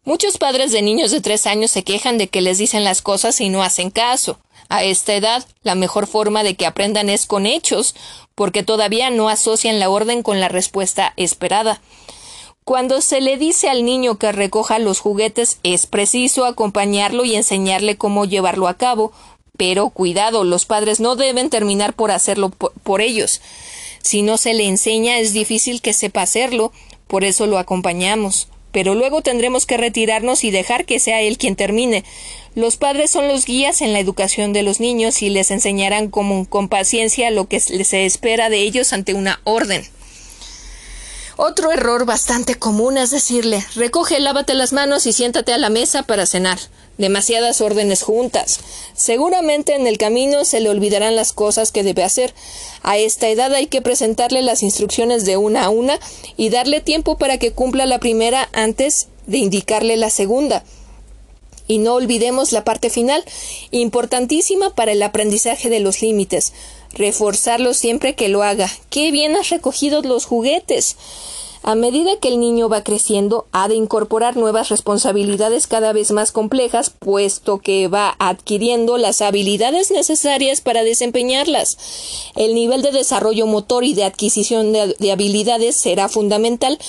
Muchos padres de niños de tres años se quejan de que les dicen las cosas y no hacen caso. A esta edad, la mejor forma de que aprendan es con hechos, porque todavía no asocian la orden con la respuesta esperada. Cuando se le dice al niño que recoja los juguetes, es preciso acompañarlo y enseñarle cómo llevarlo a cabo, pero cuidado, los padres no deben terminar por hacerlo por, ellos. Si no se le enseña, es difícil que sepa hacerlo, por eso lo acompañamos pero luego tendremos que retirarnos y dejar que sea él quien termine. Los padres son los guías en la educación de los niños y les enseñarán con, paciencia lo que se espera de ellos ante una orden. Otro error bastante común es decirle recoge, lávate las manos y siéntate a la mesa para cenar. Demasiadas órdenes juntas. Seguramente en el camino se le olvidarán las cosas que debe hacer. A esta edad hay que presentarle las instrucciones de una a una y darle tiempo para que cumpla la primera antes de indicarle la segunda. Y no olvidemos la parte final, importantísima para el aprendizaje de los límites reforzarlo siempre que lo haga. Qué bien has recogido los juguetes. A medida que el niño va creciendo, ha de incorporar nuevas responsabilidades cada vez más complejas, puesto que va adquiriendo las habilidades necesarias para desempeñarlas. El nivel de desarrollo motor y de adquisición de, habilidades será fundamental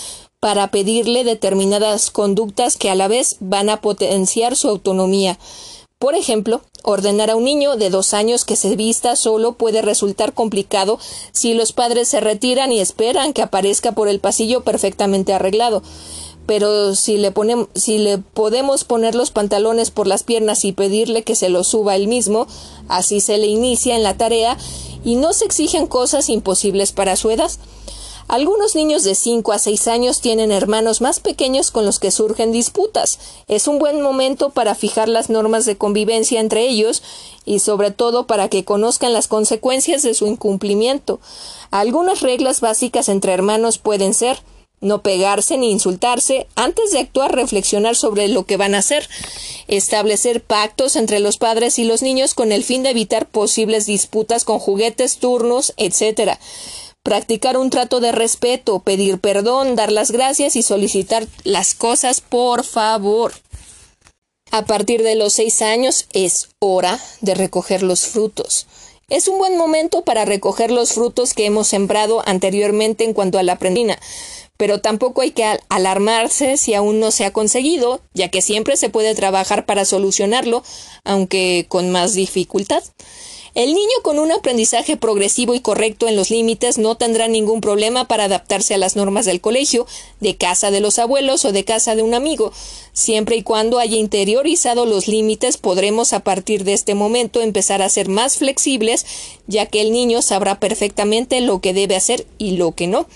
para pedirle determinadas conductas que a la vez van a potenciar su autonomía. Por ejemplo, ordenar a un niño de dos años que se vista solo puede resultar complicado si los padres se retiran y esperan que aparezca por el pasillo perfectamente arreglado. Pero si le, ponemos, si le podemos poner los pantalones por las piernas y pedirle que se los suba él mismo, así se le inicia en la tarea y no se exigen cosas imposibles para su edad. Algunos niños de 5 a 6 años tienen hermanos más pequeños con los que surgen disputas. Es un buen momento para fijar las normas de convivencia entre ellos y sobre todo para que conozcan las consecuencias de su incumplimiento. Algunas reglas básicas entre hermanos pueden ser no pegarse ni insultarse, antes de actuar reflexionar sobre lo que van a hacer, establecer pactos entre los padres y los niños con el fin de evitar posibles disputas con juguetes, turnos, etc practicar un trato de respeto, pedir perdón, dar las gracias y solicitar las cosas por favor. A partir de los seis años es hora de recoger los frutos. Es un buen momento para recoger los frutos que hemos sembrado anteriormente en cuanto a la prendina, pero tampoco hay que alarmarse si aún no se ha conseguido, ya que siempre se puede trabajar para solucionarlo, aunque con más dificultad. El niño con un aprendizaje progresivo y correcto en los límites no tendrá ningún problema para adaptarse a las normas del colegio, de casa de los abuelos o de casa de un amigo. Siempre y cuando haya interiorizado los límites, podremos a partir de este momento empezar a ser más flexibles, ya que el niño sabrá perfectamente lo que debe hacer y lo que no,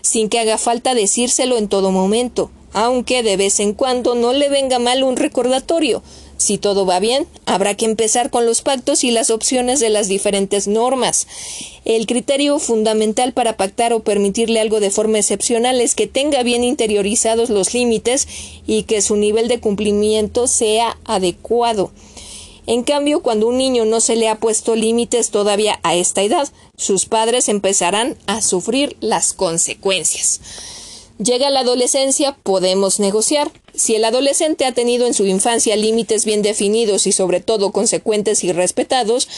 sin que haga falta decírselo en todo momento, aunque de vez en cuando no le venga mal un recordatorio. Si todo va bien, habrá que empezar con los pactos y las opciones de las diferentes normas. El criterio fundamental para pactar o permitirle algo de forma excepcional es que tenga bien interiorizados los límites y que su nivel de cumplimiento sea adecuado. En cambio, cuando un niño no se le ha puesto límites todavía a esta edad, sus padres empezarán a sufrir las consecuencias. Llega la adolescencia, podemos negociar. Si el adolescente ha tenido en su infancia límites bien definidos y sobre todo consecuentes y respetados,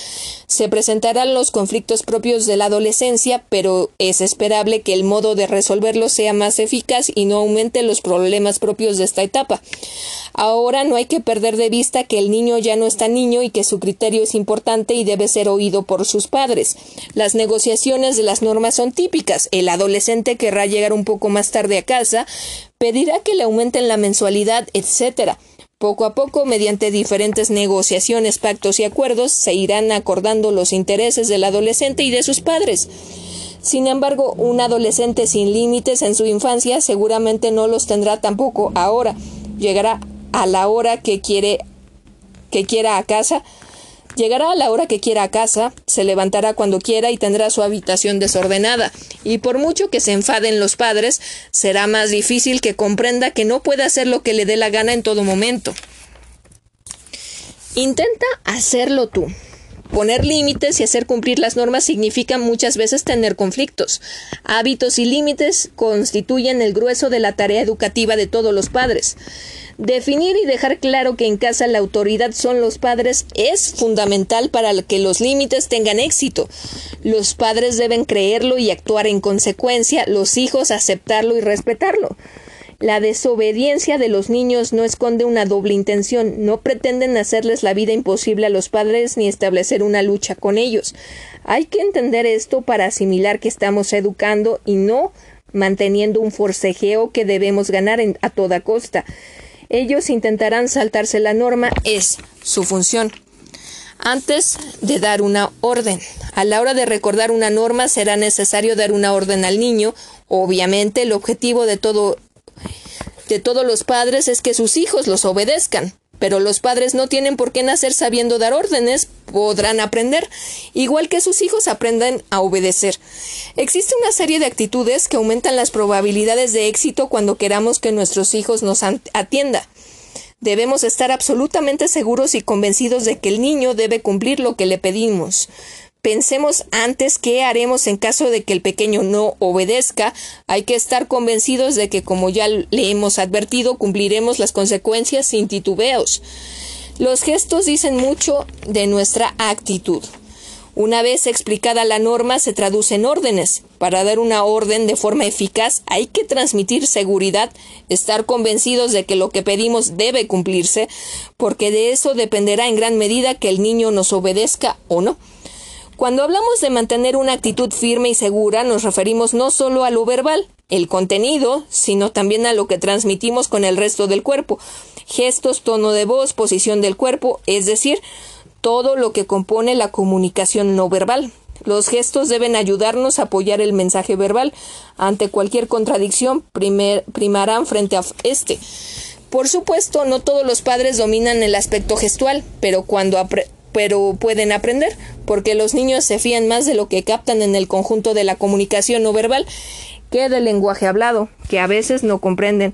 se presentarán los conflictos propios de la adolescencia, pero es esperable que el modo de resolverlos sea más eficaz y no aumente los problemas propios de esta etapa. Ahora no hay que perder de vista que el niño ya no está niño y que su criterio es importante y debe ser oído por sus padres. Las negociaciones de las normas son típicas. El adolescente querrá llegar un poco más tarde a casa, pedirá que le aumenten la mensualidad, etc. Poco a poco, mediante diferentes negociaciones, pactos y acuerdos, se irán acordando los intereses del adolescente y de sus padres. Sin embargo, un adolescente sin límites en su infancia seguramente no los tendrá tampoco ahora. Llegará a la hora que quiere que quiera a casa, llegará a la hora que quiera a casa, se levantará cuando quiera y tendrá su habitación desordenada. Y por mucho que se enfaden los padres, será más difícil que comprenda que no puede hacer lo que le dé la gana en todo momento. Intenta hacerlo tú. Poner límites y hacer cumplir las normas significa muchas veces tener conflictos. Hábitos y límites constituyen el grueso de la tarea educativa de todos los padres. Definir y dejar claro que en casa la autoridad son los padres es fundamental para que los límites tengan éxito. Los padres deben creerlo y actuar en consecuencia, los hijos aceptarlo y respetarlo. La desobediencia de los niños no esconde una doble intención, no pretenden hacerles la vida imposible a los padres ni establecer una lucha con ellos. Hay que entender esto para asimilar que estamos educando y no manteniendo un forcejeo que debemos ganar a toda costa. Ellos intentarán saltarse la norma, es su función. Antes de dar una orden. A la hora de recordar una norma será necesario dar una orden al niño. Obviamente el objetivo de todo de todos los padres es que sus hijos los obedezcan. Pero los padres no tienen por qué nacer sabiendo dar órdenes, podrán aprender, igual que sus hijos aprendan a obedecer. Existe una serie de actitudes que aumentan las probabilidades de éxito cuando queramos que nuestros hijos nos atiendan. Debemos estar absolutamente seguros y convencidos de que el niño debe cumplir lo que le pedimos. Pensemos antes qué haremos en caso de que el pequeño no obedezca. Hay que estar convencidos de que, como ya le hemos advertido, cumpliremos las consecuencias sin titubeos. Los gestos dicen mucho de nuestra actitud. Una vez explicada la norma, se traduce en órdenes. Para dar una orden de forma eficaz hay que transmitir seguridad, estar convencidos de que lo que pedimos debe cumplirse, porque de eso dependerá en gran medida que el niño nos obedezca o no. Cuando hablamos de mantener una actitud firme y segura, nos referimos no solo a lo verbal, el contenido, sino también a lo que transmitimos con el resto del cuerpo, gestos, tono de voz, posición del cuerpo, es decir, todo lo que compone la comunicación no verbal. Los gestos deben ayudarnos a apoyar el mensaje verbal. Ante cualquier contradicción, primarán frente a este. Por supuesto, no todos los padres dominan el aspecto gestual, pero cuando pero pueden aprender, porque los niños se fían más de lo que captan en el conjunto de la comunicación no verbal que del lenguaje hablado, que a veces no comprenden.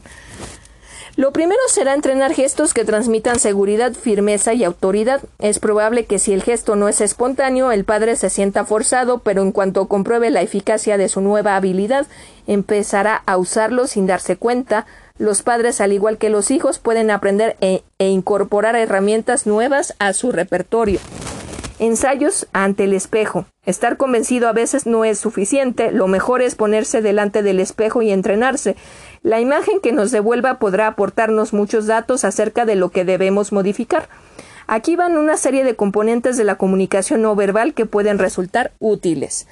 Lo primero será entrenar gestos que transmitan seguridad, firmeza y autoridad. Es probable que si el gesto no es espontáneo, el padre se sienta forzado, pero en cuanto compruebe la eficacia de su nueva habilidad, empezará a usarlo sin darse cuenta, los padres, al igual que los hijos, pueden aprender e, e, incorporar herramientas nuevas a su repertorio. Ensayos ante el espejo. Estar convencido a veces no es suficiente, lo mejor es ponerse delante del espejo y entrenarse. La imagen que nos devuelva podrá aportarnos muchos datos acerca de lo que debemos modificar. Aquí van una serie de componentes de la comunicación no verbal que pueden resultar útiles.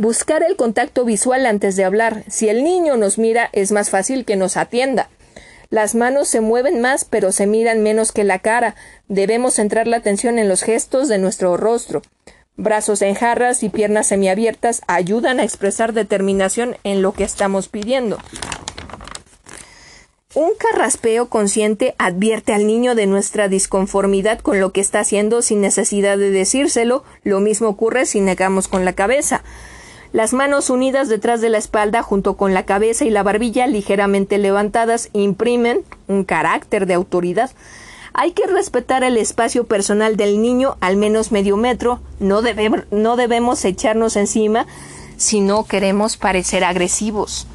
Buscar el contacto visual antes de hablar. Si el niño nos mira, es más fácil que nos atienda. Las manos se mueven más, pero se miran menos que la cara. Debemos centrar la atención en los gestos de nuestro rostro. Brazos en jarras y piernas semiabiertas ayudan a expresar determinación en lo que estamos pidiendo. Un carraspeo consciente advierte al niño de nuestra disconformidad con lo que está haciendo sin necesidad de decírselo. Lo mismo ocurre si negamos con la cabeza. Las manos unidas detrás de la espalda junto con la cabeza y la barbilla ligeramente levantadas imprimen un carácter de autoridad. Hay que respetar el espacio personal del niño al menos medio metro, no, no debemos echarnos encima si no queremos parecer agresivos.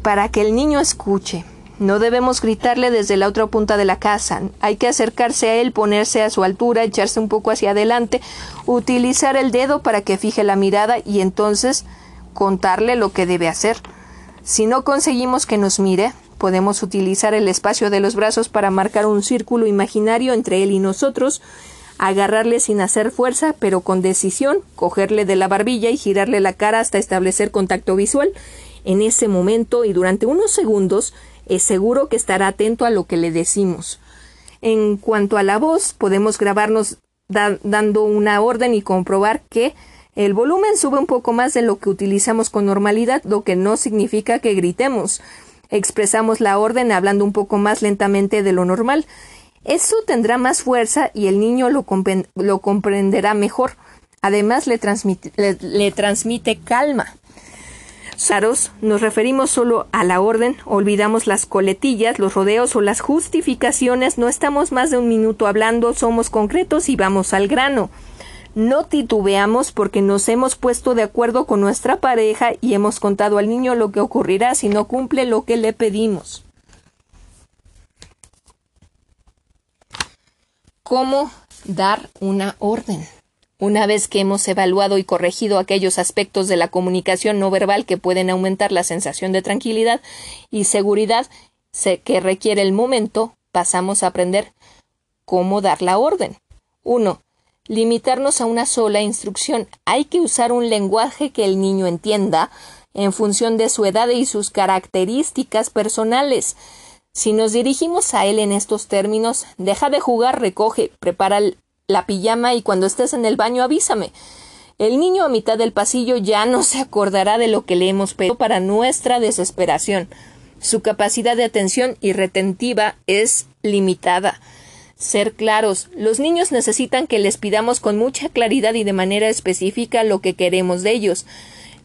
Para que el niño escuche, no debemos gritarle desde la otra punta de la casa. Hay que acercarse a él, ponerse a su altura, echarse un poco hacia adelante, utilizar el dedo para que fije la mirada y entonces contarle lo que debe hacer. Si no conseguimos que nos mire, podemos utilizar el espacio de los brazos para marcar un círculo imaginario entre él y nosotros, agarrarle sin hacer fuerza, pero con decisión, cogerle de la barbilla y girarle la cara hasta establecer contacto visual. En ese momento y durante unos segundos, es seguro que estará atento a lo que le decimos. En cuanto a la voz, podemos grabarnos dando una orden y comprobar que el volumen sube un poco más de lo que utilizamos con normalidad, lo que no significa que gritemos. Expresamos la orden hablando un poco más lentamente de lo normal. Eso tendrá más fuerza y el niño lo, comprenderá mejor. Además, le transmite calma. Saros, nos referimos solo a la orden, olvidamos las coletillas, los rodeos o las justificaciones, no estamos más de un minuto hablando, somos concretos y vamos al grano. No titubeamos porque nos hemos puesto de acuerdo con nuestra pareja y hemos contado al niño lo que ocurrirá si no cumple lo que le pedimos. ¿Cómo dar una orden? Una vez que hemos evaluado y corregido aquellos aspectos de la comunicación no verbal que pueden aumentar la sensación de tranquilidad y seguridad que requiere el momento, pasamos a aprender cómo dar la orden. 1. Limitarnos a una sola instrucción. Hay que usar un lenguaje que el niño entienda en función de su edad y sus características personales. Si nos dirigimos a él en estos términos, deja de jugar, recoge, prepara la pijama y cuando estés en el baño avísame. El niño a mitad del pasillo ya no se acordará de lo que le hemos pedido para nuestra desesperación. Su capacidad de atención y retentiva es limitada. Ser claros. Los niños necesitan que les pidamos con mucha claridad y de manera específica lo que queremos de ellos.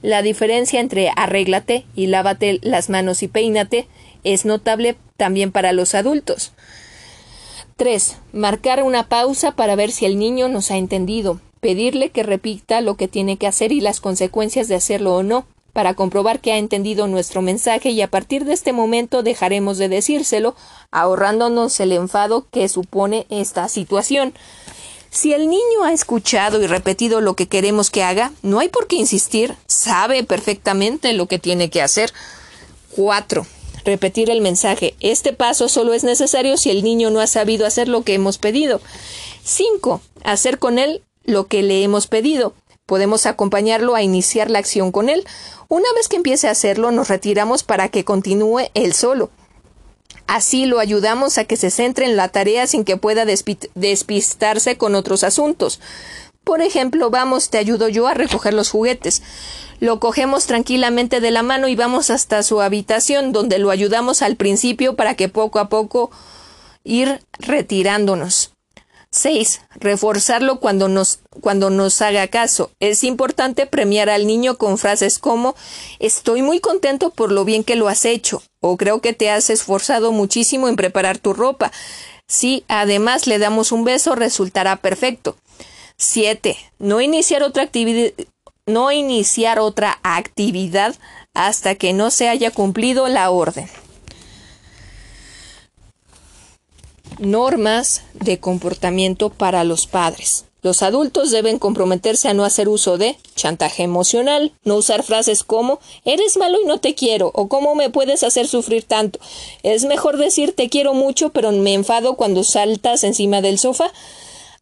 La diferencia entre arréglate y lávate las manos y peínate es notable también para los adultos. 3. Marcar una pausa para ver si el niño nos ha entendido. Pedirle que repita lo que tiene que hacer y las consecuencias de hacerlo o no, para comprobar que ha entendido nuestro mensaje y a partir de este momento dejaremos de decírselo, ahorrándonos el enfado que supone esta situación. Si el niño ha escuchado y repetido lo que queremos que haga, no hay por qué insistir, sabe perfectamente lo que tiene que hacer. 4 repetir el mensaje. Este paso solo es necesario si el niño no ha sabido hacer lo que hemos pedido. 5. Hacer con él lo que le hemos pedido. Podemos acompañarlo a iniciar la acción con él. Una vez que empiece a hacerlo, nos retiramos para que continúe él solo. Así lo ayudamos a que se centre en la tarea sin que pueda despistarse con otros asuntos. Por ejemplo, vamos, te ayudo yo a recoger los juguetes. Lo cogemos tranquilamente de la mano y vamos hasta su habitación, donde lo ayudamos al principio para que poco a poco ir retirándonos. 6. Reforzarlo cuando nos, cuando nos haga caso. Es importante premiar al niño con frases como Estoy muy contento por lo bien que lo has hecho o creo que te has esforzado muchísimo en preparar tu ropa. Si además le damos un beso resultará perfecto. 7. No iniciar otra actividad no iniciar otra actividad hasta que no se haya cumplido la orden. Normas de comportamiento para los padres. Los adultos deben comprometerse a no hacer uso de chantaje emocional, no usar frases como eres malo y no te quiero o cómo me puedes hacer sufrir tanto. Es mejor decir te quiero mucho pero me enfado cuando saltas encima del sofá.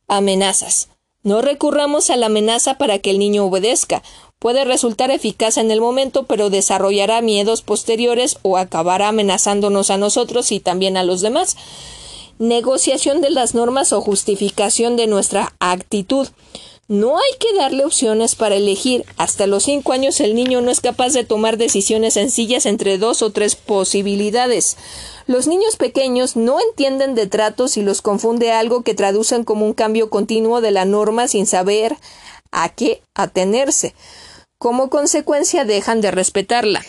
Amenazas. No recurramos a la amenaza para que el niño obedezca. Puede resultar eficaz en el momento, pero desarrollará miedos posteriores o acabará amenazándonos a nosotros y también a los demás. Negociación de las normas o justificación de nuestra actitud. No hay que darle opciones para elegir. Hasta los cinco años el niño no es capaz de tomar decisiones sencillas entre dos o tres posibilidades. Los niños pequeños no entienden de tratos y los confunde algo que traducen como un cambio continuo de la norma sin saber a qué atenerse. Como consecuencia dejan de respetarla.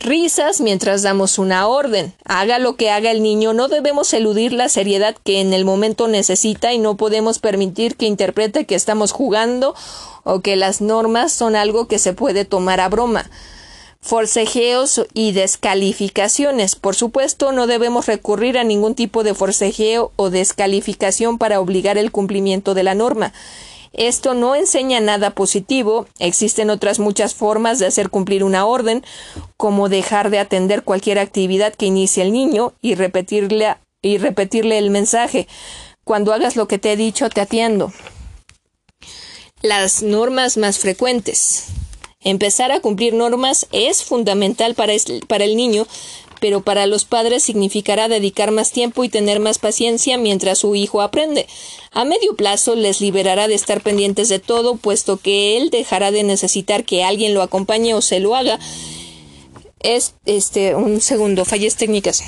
Risas mientras damos una orden. Haga lo que haga el niño, no debemos eludir la seriedad que en el momento necesita y no podemos permitir que interprete que estamos jugando o que las normas son algo que se puede tomar a broma. Forcejeos y descalificaciones. Por supuesto, no debemos recurrir a ningún tipo de forcejeo o descalificación para obligar el cumplimiento de la norma. Esto no enseña nada positivo. Existen otras muchas formas de hacer cumplir una orden, como dejar de atender cualquier actividad que inicie el niño y repetirle, y repetirle el mensaje. Cuando hagas lo que te he dicho, te atiendo. Las normas más frecuentes. Empezar a cumplir normas es fundamental para, para el niño, pero para los padres significará dedicar más tiempo y tener más paciencia mientras su hijo aprende. A medio plazo les liberará de estar pendientes de todo, puesto que él dejará de necesitar que alguien lo acompañe o se lo haga. Es este un segundo, fallas técnicas.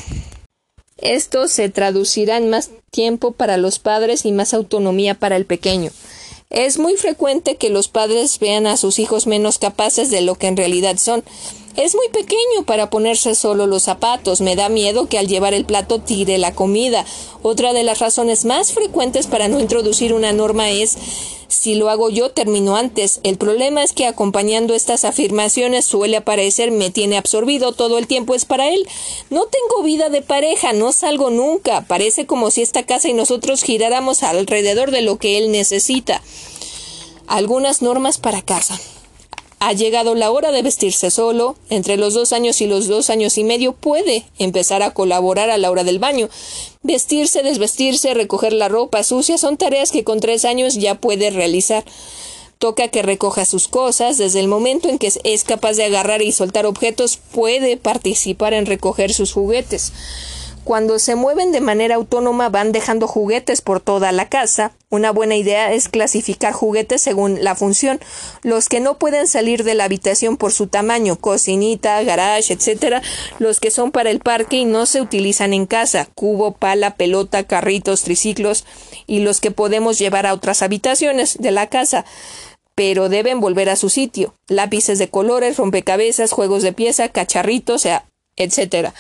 Esto se traducirá en más tiempo para los padres y más autonomía para el pequeño. Es muy frecuente que los padres vean a sus hijos menos capaces de lo que en realidad son. Es muy pequeño para ponerse solo los zapatos. Me da miedo que al llevar el plato tire la comida. Otra de las razones más frecuentes para no introducir una norma es si lo hago yo termino antes. El problema es que acompañando estas afirmaciones suele aparecer me tiene absorbido, todo el tiempo es para él. No tengo vida de pareja, no salgo nunca. Parece como si esta casa y nosotros giráramos alrededor de lo que él necesita. Algunas normas para casa. Ha llegado la hora de vestirse solo. Entre los dos años y los dos años y medio puede empezar a colaborar a la hora del baño. Vestirse, desvestirse, recoger la ropa sucia son tareas que con tres años ya puede realizar. Toca que recoja sus cosas. Desde el momento en que es capaz de agarrar y soltar objetos, puede participar en recoger sus juguetes. Cuando se mueven de manera autónoma van dejando juguetes por toda la casa. Una buena idea es clasificar juguetes según la función. Los que no pueden salir de la habitación por su tamaño, cocinita, garage, etc. Los que son para el parque y no se utilizan en casa, cubo, pala, pelota, carritos, triciclos, y los que podemos llevar a otras habitaciones de la casa pero deben volver a su sitio. Lápices de colores, rompecabezas, juegos de pieza, cacharritos, etc.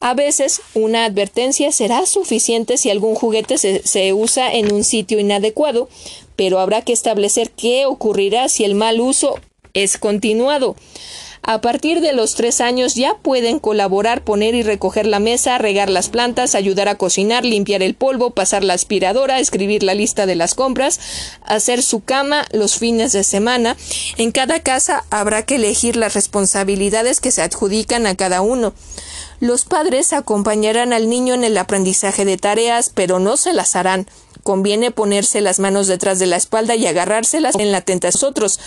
A veces una advertencia será suficiente si algún juguete se, usa en un sitio inadecuado, pero habrá que establecer qué ocurrirá si el mal uso es continuado. A partir de los tres años ya pueden colaborar, poner y recoger la mesa, regar las plantas, ayudar a cocinar, limpiar el polvo, pasar la aspiradora, escribir la lista de las compras, hacer su cama los fines de semana. En cada casa habrá que elegir las responsabilidades que se adjudican a cada uno. Los padres acompañarán al niño en el aprendizaje de tareas, pero no se las harán. Conviene ponerse las manos detrás de la espalda y agarrárselas en la tenta otros,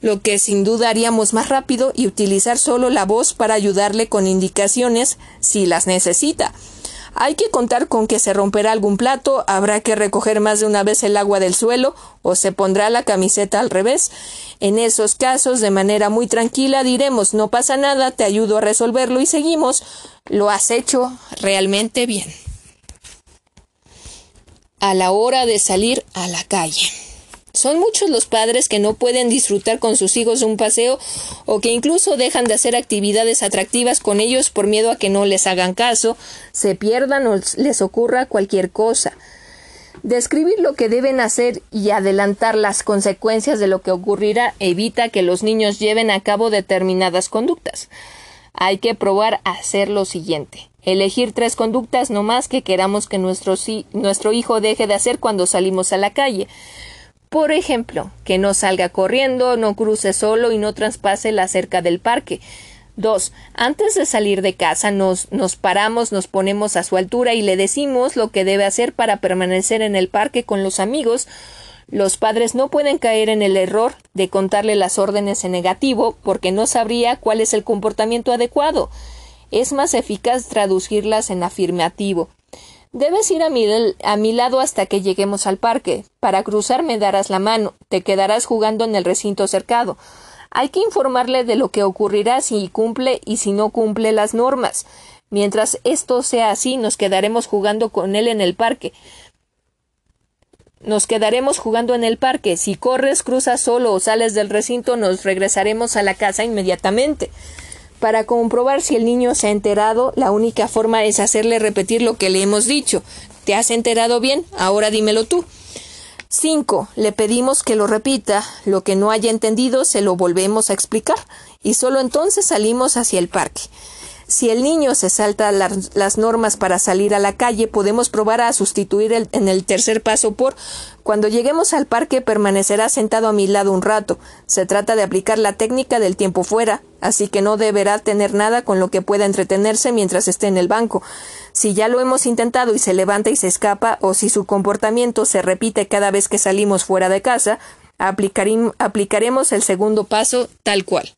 lo que sin duda haríamos más rápido y utilizar solo la voz para ayudarle con indicaciones si las necesita. Hay que contar con que se romperá algún plato, habrá que recoger más de una vez el agua del suelo o se pondrá la camiseta al revés. En esos casos, de manera muy tranquila, diremos no pasa nada, te ayudo a resolverlo y seguimos. Lo has hecho realmente bien. A la hora de salir a la calle. Son muchos los padres que no pueden disfrutar con sus hijos un paseo o que incluso dejan de hacer actividades atractivas con ellos por miedo a que no les hagan caso, se pierdan o les ocurra cualquier cosa. Describir lo que deben hacer y adelantar las consecuencias de lo que ocurrirá evita que los niños lleven a cabo determinadas conductas. Hay que probar a hacer lo siguiente. Elegir tres conductas no más que queramos que nuestro, nuestro hijo deje de hacer cuando salimos a la calle. Por ejemplo, que no salga corriendo, no cruce solo y no traspase la cerca del parque. 2. Antes de salir de casa nos, nos paramos, nos ponemos a su altura y le decimos lo que debe hacer para permanecer en el parque con los amigos. Los padres no pueden caer en el error de contarle las órdenes en negativo porque no sabría cuál es el comportamiento adecuado. Es más eficaz traducirlas en afirmativo. Debes ir a mi, lado hasta que lleguemos al parque. Para cruzar me darás la mano. Te quedarás jugando en el recinto cercado. Hay que informarle de lo que ocurrirá si cumple y si no cumple las normas. Mientras esto sea así, nos quedaremos jugando con él en el parque. Nos quedaremos jugando en el parque. Si corres, cruzas solo o sales del recinto, nos regresaremos a la casa inmediatamente. Para comprobar si el niño se ha enterado, la única forma es hacerle repetir lo que le hemos dicho. ¿Te has enterado bien? Ahora dímelo tú. 5. Le pedimos que lo repita. Lo que no haya entendido se lo volvemos a explicar. Y solo entonces salimos hacia el parque. Si el niño se salta las normas para salir a la calle, podemos probar a sustituir en el tercer paso por cuando lleguemos al parque permanecerá sentado a mi lado un rato. Se trata de aplicar la técnica del tiempo fuera, así que no deberá tener nada con lo que pueda entretenerse mientras esté en el banco. Si ya lo hemos intentado y se levanta y se escapa, o si su comportamiento se repite cada vez que salimos fuera de casa, aplicaremos el segundo paso tal cual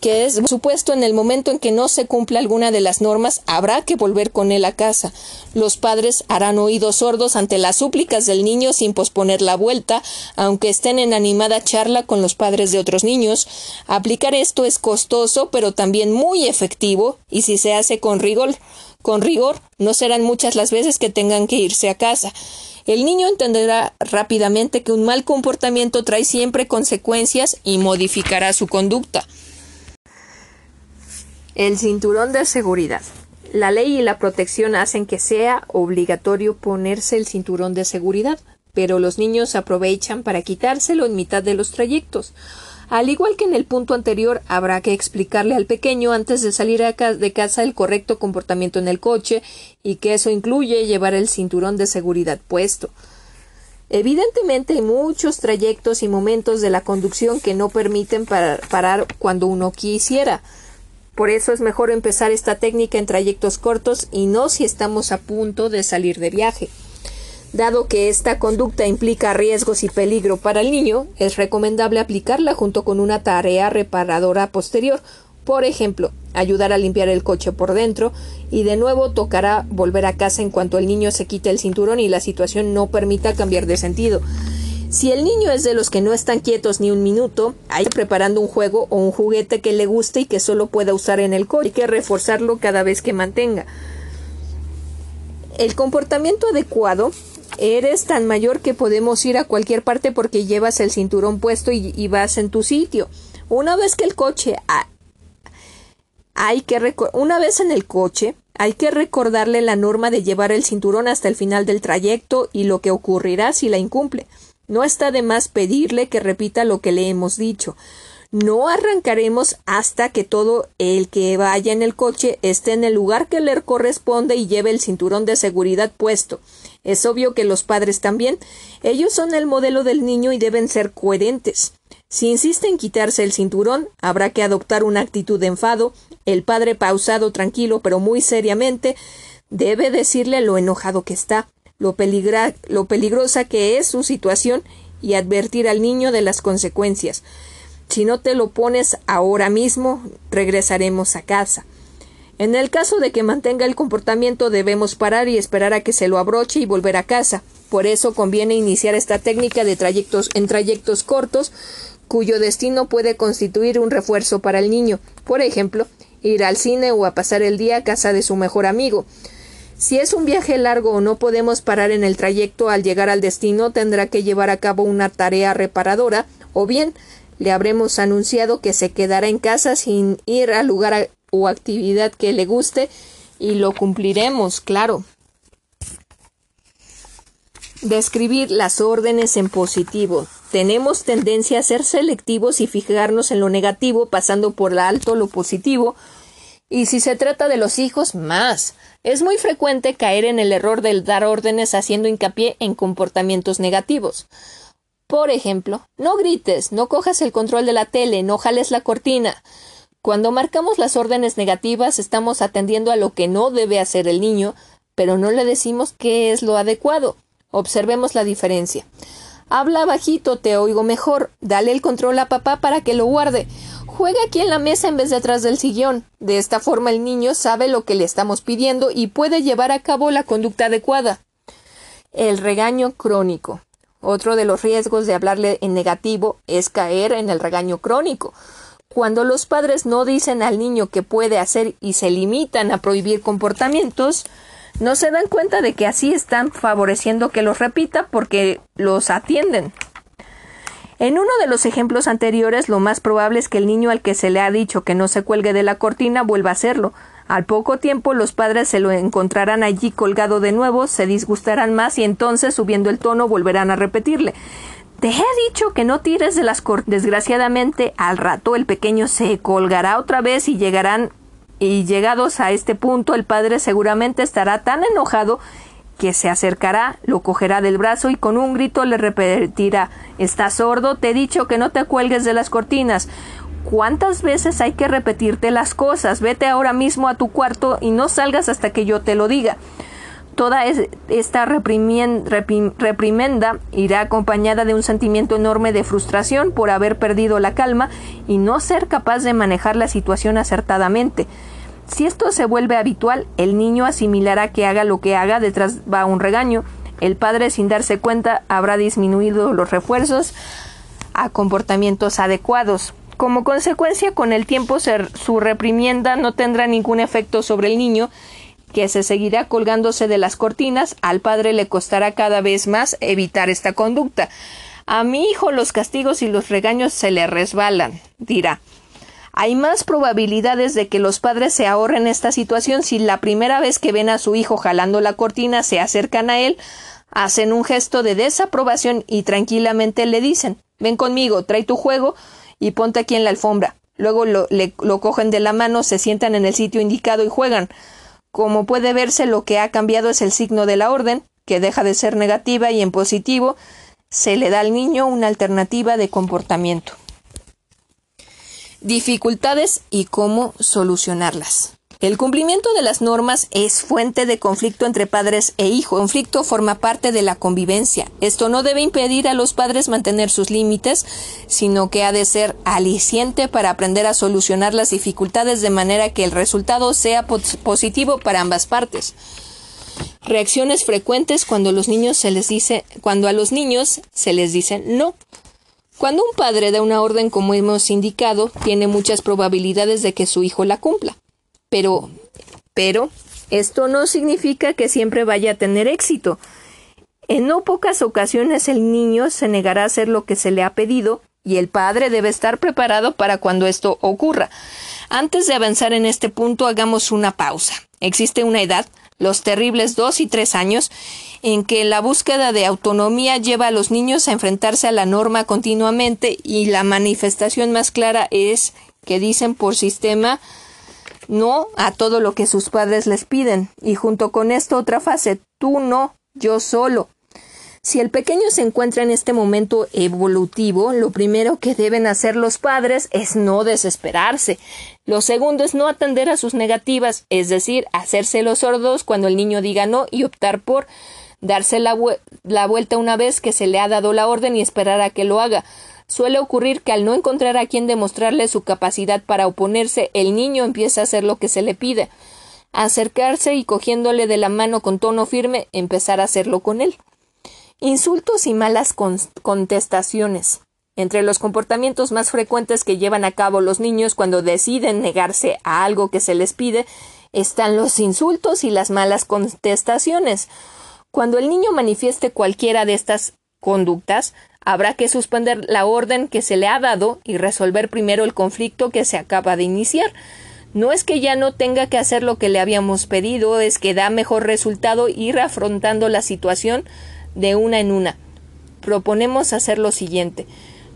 que es supuesto en el momento en que no se cumpla alguna de las normas, habrá que volver con él a casa. Los padres harán oídos sordos ante las súplicas del niño sin posponer la vuelta, aunque estén en animada charla con los padres de otros niños. Aplicar esto es costoso, pero también muy efectivo, y si se hace con rigor, con rigor, no serán muchas las veces que tengan que irse a casa. El niño entenderá rápidamente que un mal comportamiento trae siempre consecuencias y modificará su conducta. El cinturón de seguridad. La ley y la protección hacen que sea obligatorio ponerse el cinturón de seguridad, pero los niños aprovechan para quitárselo en mitad de los trayectos. Al igual que en el punto anterior, habrá que explicarle al pequeño antes de salir de casa el correcto comportamiento en el coche y que eso incluye llevar el cinturón de seguridad puesto. Evidentemente hay muchos trayectos y momentos de la conducción que no permiten parar cuando uno quisiera. Por eso es mejor empezar esta técnica en trayectos cortos y no si estamos a punto de salir de viaje. Dado que esta conducta implica riesgos y peligro para el niño, es recomendable aplicarla junto con una tarea reparadora posterior, por ejemplo, ayudar a limpiar el coche por dentro y de nuevo tocará volver a casa en cuanto el niño se quite el cinturón y la situación no permita cambiar de sentido. Si el niño es de los que no están quietos ni un minuto, hay preparando un juego o un juguete que le guste y que solo pueda usar en el coche. Hay que reforzarlo cada vez que mantenga. El comportamiento adecuado eres tan mayor que podemos ir a cualquier parte porque llevas el cinturón puesto y, vas en tu sitio. Una vez que el coche hay que una vez en el coche hay que recordarle la norma de llevar el cinturón hasta el final del trayecto y lo que ocurrirá si la incumple. No está de más pedirle que repita lo que le hemos dicho. No arrancaremos hasta que todo el que vaya en el coche esté en el lugar que le corresponde y lleve el cinturón de seguridad puesto. Es obvio que los padres también. Ellos son el modelo del niño y deben ser coherentes. Si insiste en quitarse el cinturón, habrá que adoptar una actitud de enfado. El padre pausado, tranquilo, pero muy seriamente, debe decirle lo enojado que está lo, lo peligrosa que es su situación y advertir al niño de las consecuencias. Si no te lo pones ahora mismo, regresaremos a casa. En el caso de que mantenga el comportamiento debemos parar y esperar a que se lo abroche y volver a casa. Por eso conviene iniciar esta técnica de trayectos en trayectos cortos cuyo destino puede constituir un refuerzo para el niño. Por ejemplo, ir al cine o a pasar el día a casa de su mejor amigo. Si es un viaje largo o no podemos parar en el trayecto al llegar al destino, tendrá que llevar a cabo una tarea reparadora, o bien le habremos anunciado que se quedará en casa sin ir al lugar o actividad que le guste y lo cumpliremos, claro. Describir las órdenes en positivo. Tenemos tendencia a ser selectivos y fijarnos en lo negativo, pasando por alto lo positivo, y si se trata de los hijos, más. Es muy frecuente caer en el error del dar órdenes haciendo hincapié en comportamientos negativos. Por ejemplo, no grites, no cojas el control de la tele, no jales la cortina. Cuando marcamos las órdenes negativas estamos atendiendo a lo que no debe hacer el niño, pero no le decimos qué es lo adecuado. Observemos la diferencia. Habla bajito, te oigo mejor. Dale el control a papá para que lo guarde. Juega aquí en la mesa en vez de atrás del sillón. De esta forma el niño sabe lo que le estamos pidiendo y puede llevar a cabo la conducta adecuada. El regaño crónico. Otro de los riesgos de hablarle en negativo es caer en el regaño crónico. Cuando los padres no dicen al niño qué puede hacer y se limitan a prohibir comportamientos, no se dan cuenta de que así están favoreciendo que los repita porque los atienden. En uno de los ejemplos anteriores, lo más probable es que el niño al que se le ha dicho que no se cuelgue de la cortina vuelva a hacerlo. Al poco tiempo los padres se lo encontrarán allí colgado de nuevo, se disgustarán más y entonces, subiendo el tono, volverán a repetirle. Te he dicho que no tires de las cortinas. Desgraciadamente, al rato el pequeño se colgará otra vez y llegarán y llegados a este punto el padre seguramente estará tan enojado que se acercará, lo cogerá del brazo y con un grito le repetirá ¿Estás sordo? Te he dicho que no te cuelgues de las cortinas. ¿Cuántas veces hay que repetirte las cosas? Vete ahora mismo a tu cuarto y no salgas hasta que yo te lo diga. Toda esta reprimenda irá acompañada de un sentimiento enorme de frustración por haber perdido la calma y no ser capaz de manejar la situación acertadamente. Si esto se vuelve habitual, el niño asimilará que haga lo que haga, detrás va un regaño. El padre, sin darse cuenta, habrá disminuido los refuerzos a comportamientos adecuados. Como consecuencia, con el tiempo su reprimienda no tendrá ningún efecto sobre el niño, que se seguirá colgándose de las cortinas. Al padre le costará cada vez más evitar esta conducta. A mi hijo los castigos y los regaños se le resbalan, dirá hay más probabilidades de que los padres se ahorren esta situación si la primera vez que ven a su hijo jalando la cortina se acercan a él, hacen un gesto de desaprobación y tranquilamente le dicen ven conmigo, trae tu juego y ponte aquí en la alfombra. Luego lo, lo cogen de la mano, se sientan en el sitio indicado y juegan. Como puede verse, lo que ha cambiado es el signo de la orden, que deja de ser negativa y en positivo se le da al niño una alternativa de comportamiento dificultades y cómo solucionarlas. El cumplimiento de las normas es fuente de conflicto entre padres e hijos. Conflicto forma parte de la convivencia. Esto no debe impedir a los padres mantener sus límites, sino que ha de ser aliciente para aprender a solucionar las dificultades de manera que el resultado sea positivo para ambas partes. Reacciones frecuentes cuando cuando a los niños se les dice no. Cuando un padre da una orden como hemos indicado, tiene muchas probabilidades de que su hijo la cumpla. Pero, pero, esto no significa que siempre vaya a tener éxito. En no pocas ocasiones el niño se negará a hacer lo que se le ha pedido y el padre debe estar preparado para cuando esto ocurra. Antes de avanzar en este punto, hagamos una pausa. Existe una edad los terribles dos y tres años, en que la búsqueda de autonomía lleva a los niños a enfrentarse a la norma continuamente y la manifestación más clara es que dicen por sistema no a todo lo que sus padres les piden y junto con esto otra fase tú no, yo solo. Si el pequeño se encuentra en este momento evolutivo, lo primero que deben hacer los padres es no desesperarse. Lo segundo es no atender a sus negativas, es decir, hacerse los sordos cuando el niño diga no y optar por darse la, la vuelta una vez que se le ha dado la orden y esperar a que lo haga. Suele ocurrir que al no encontrar a quien demostrarle su capacidad para oponerse, el niño empieza a hacer lo que se le pide. Acercarse y cogiéndole de la mano con tono firme, empezar a hacerlo con él. Insultos y malas contestaciones. Entre los comportamientos más frecuentes que llevan a cabo los niños cuando deciden negarse a algo que se les pide están los insultos y las malas contestaciones. Cuando el niño manifieste cualquiera de estas conductas, habrá que suspender la orden que se le ha dado y resolver primero el conflicto que se acaba de iniciar. No es que ya no tenga que hacer lo que le habíamos pedido, es que da mejor resultado ir afrontando la situación de una en una. Proponemos hacer lo siguiente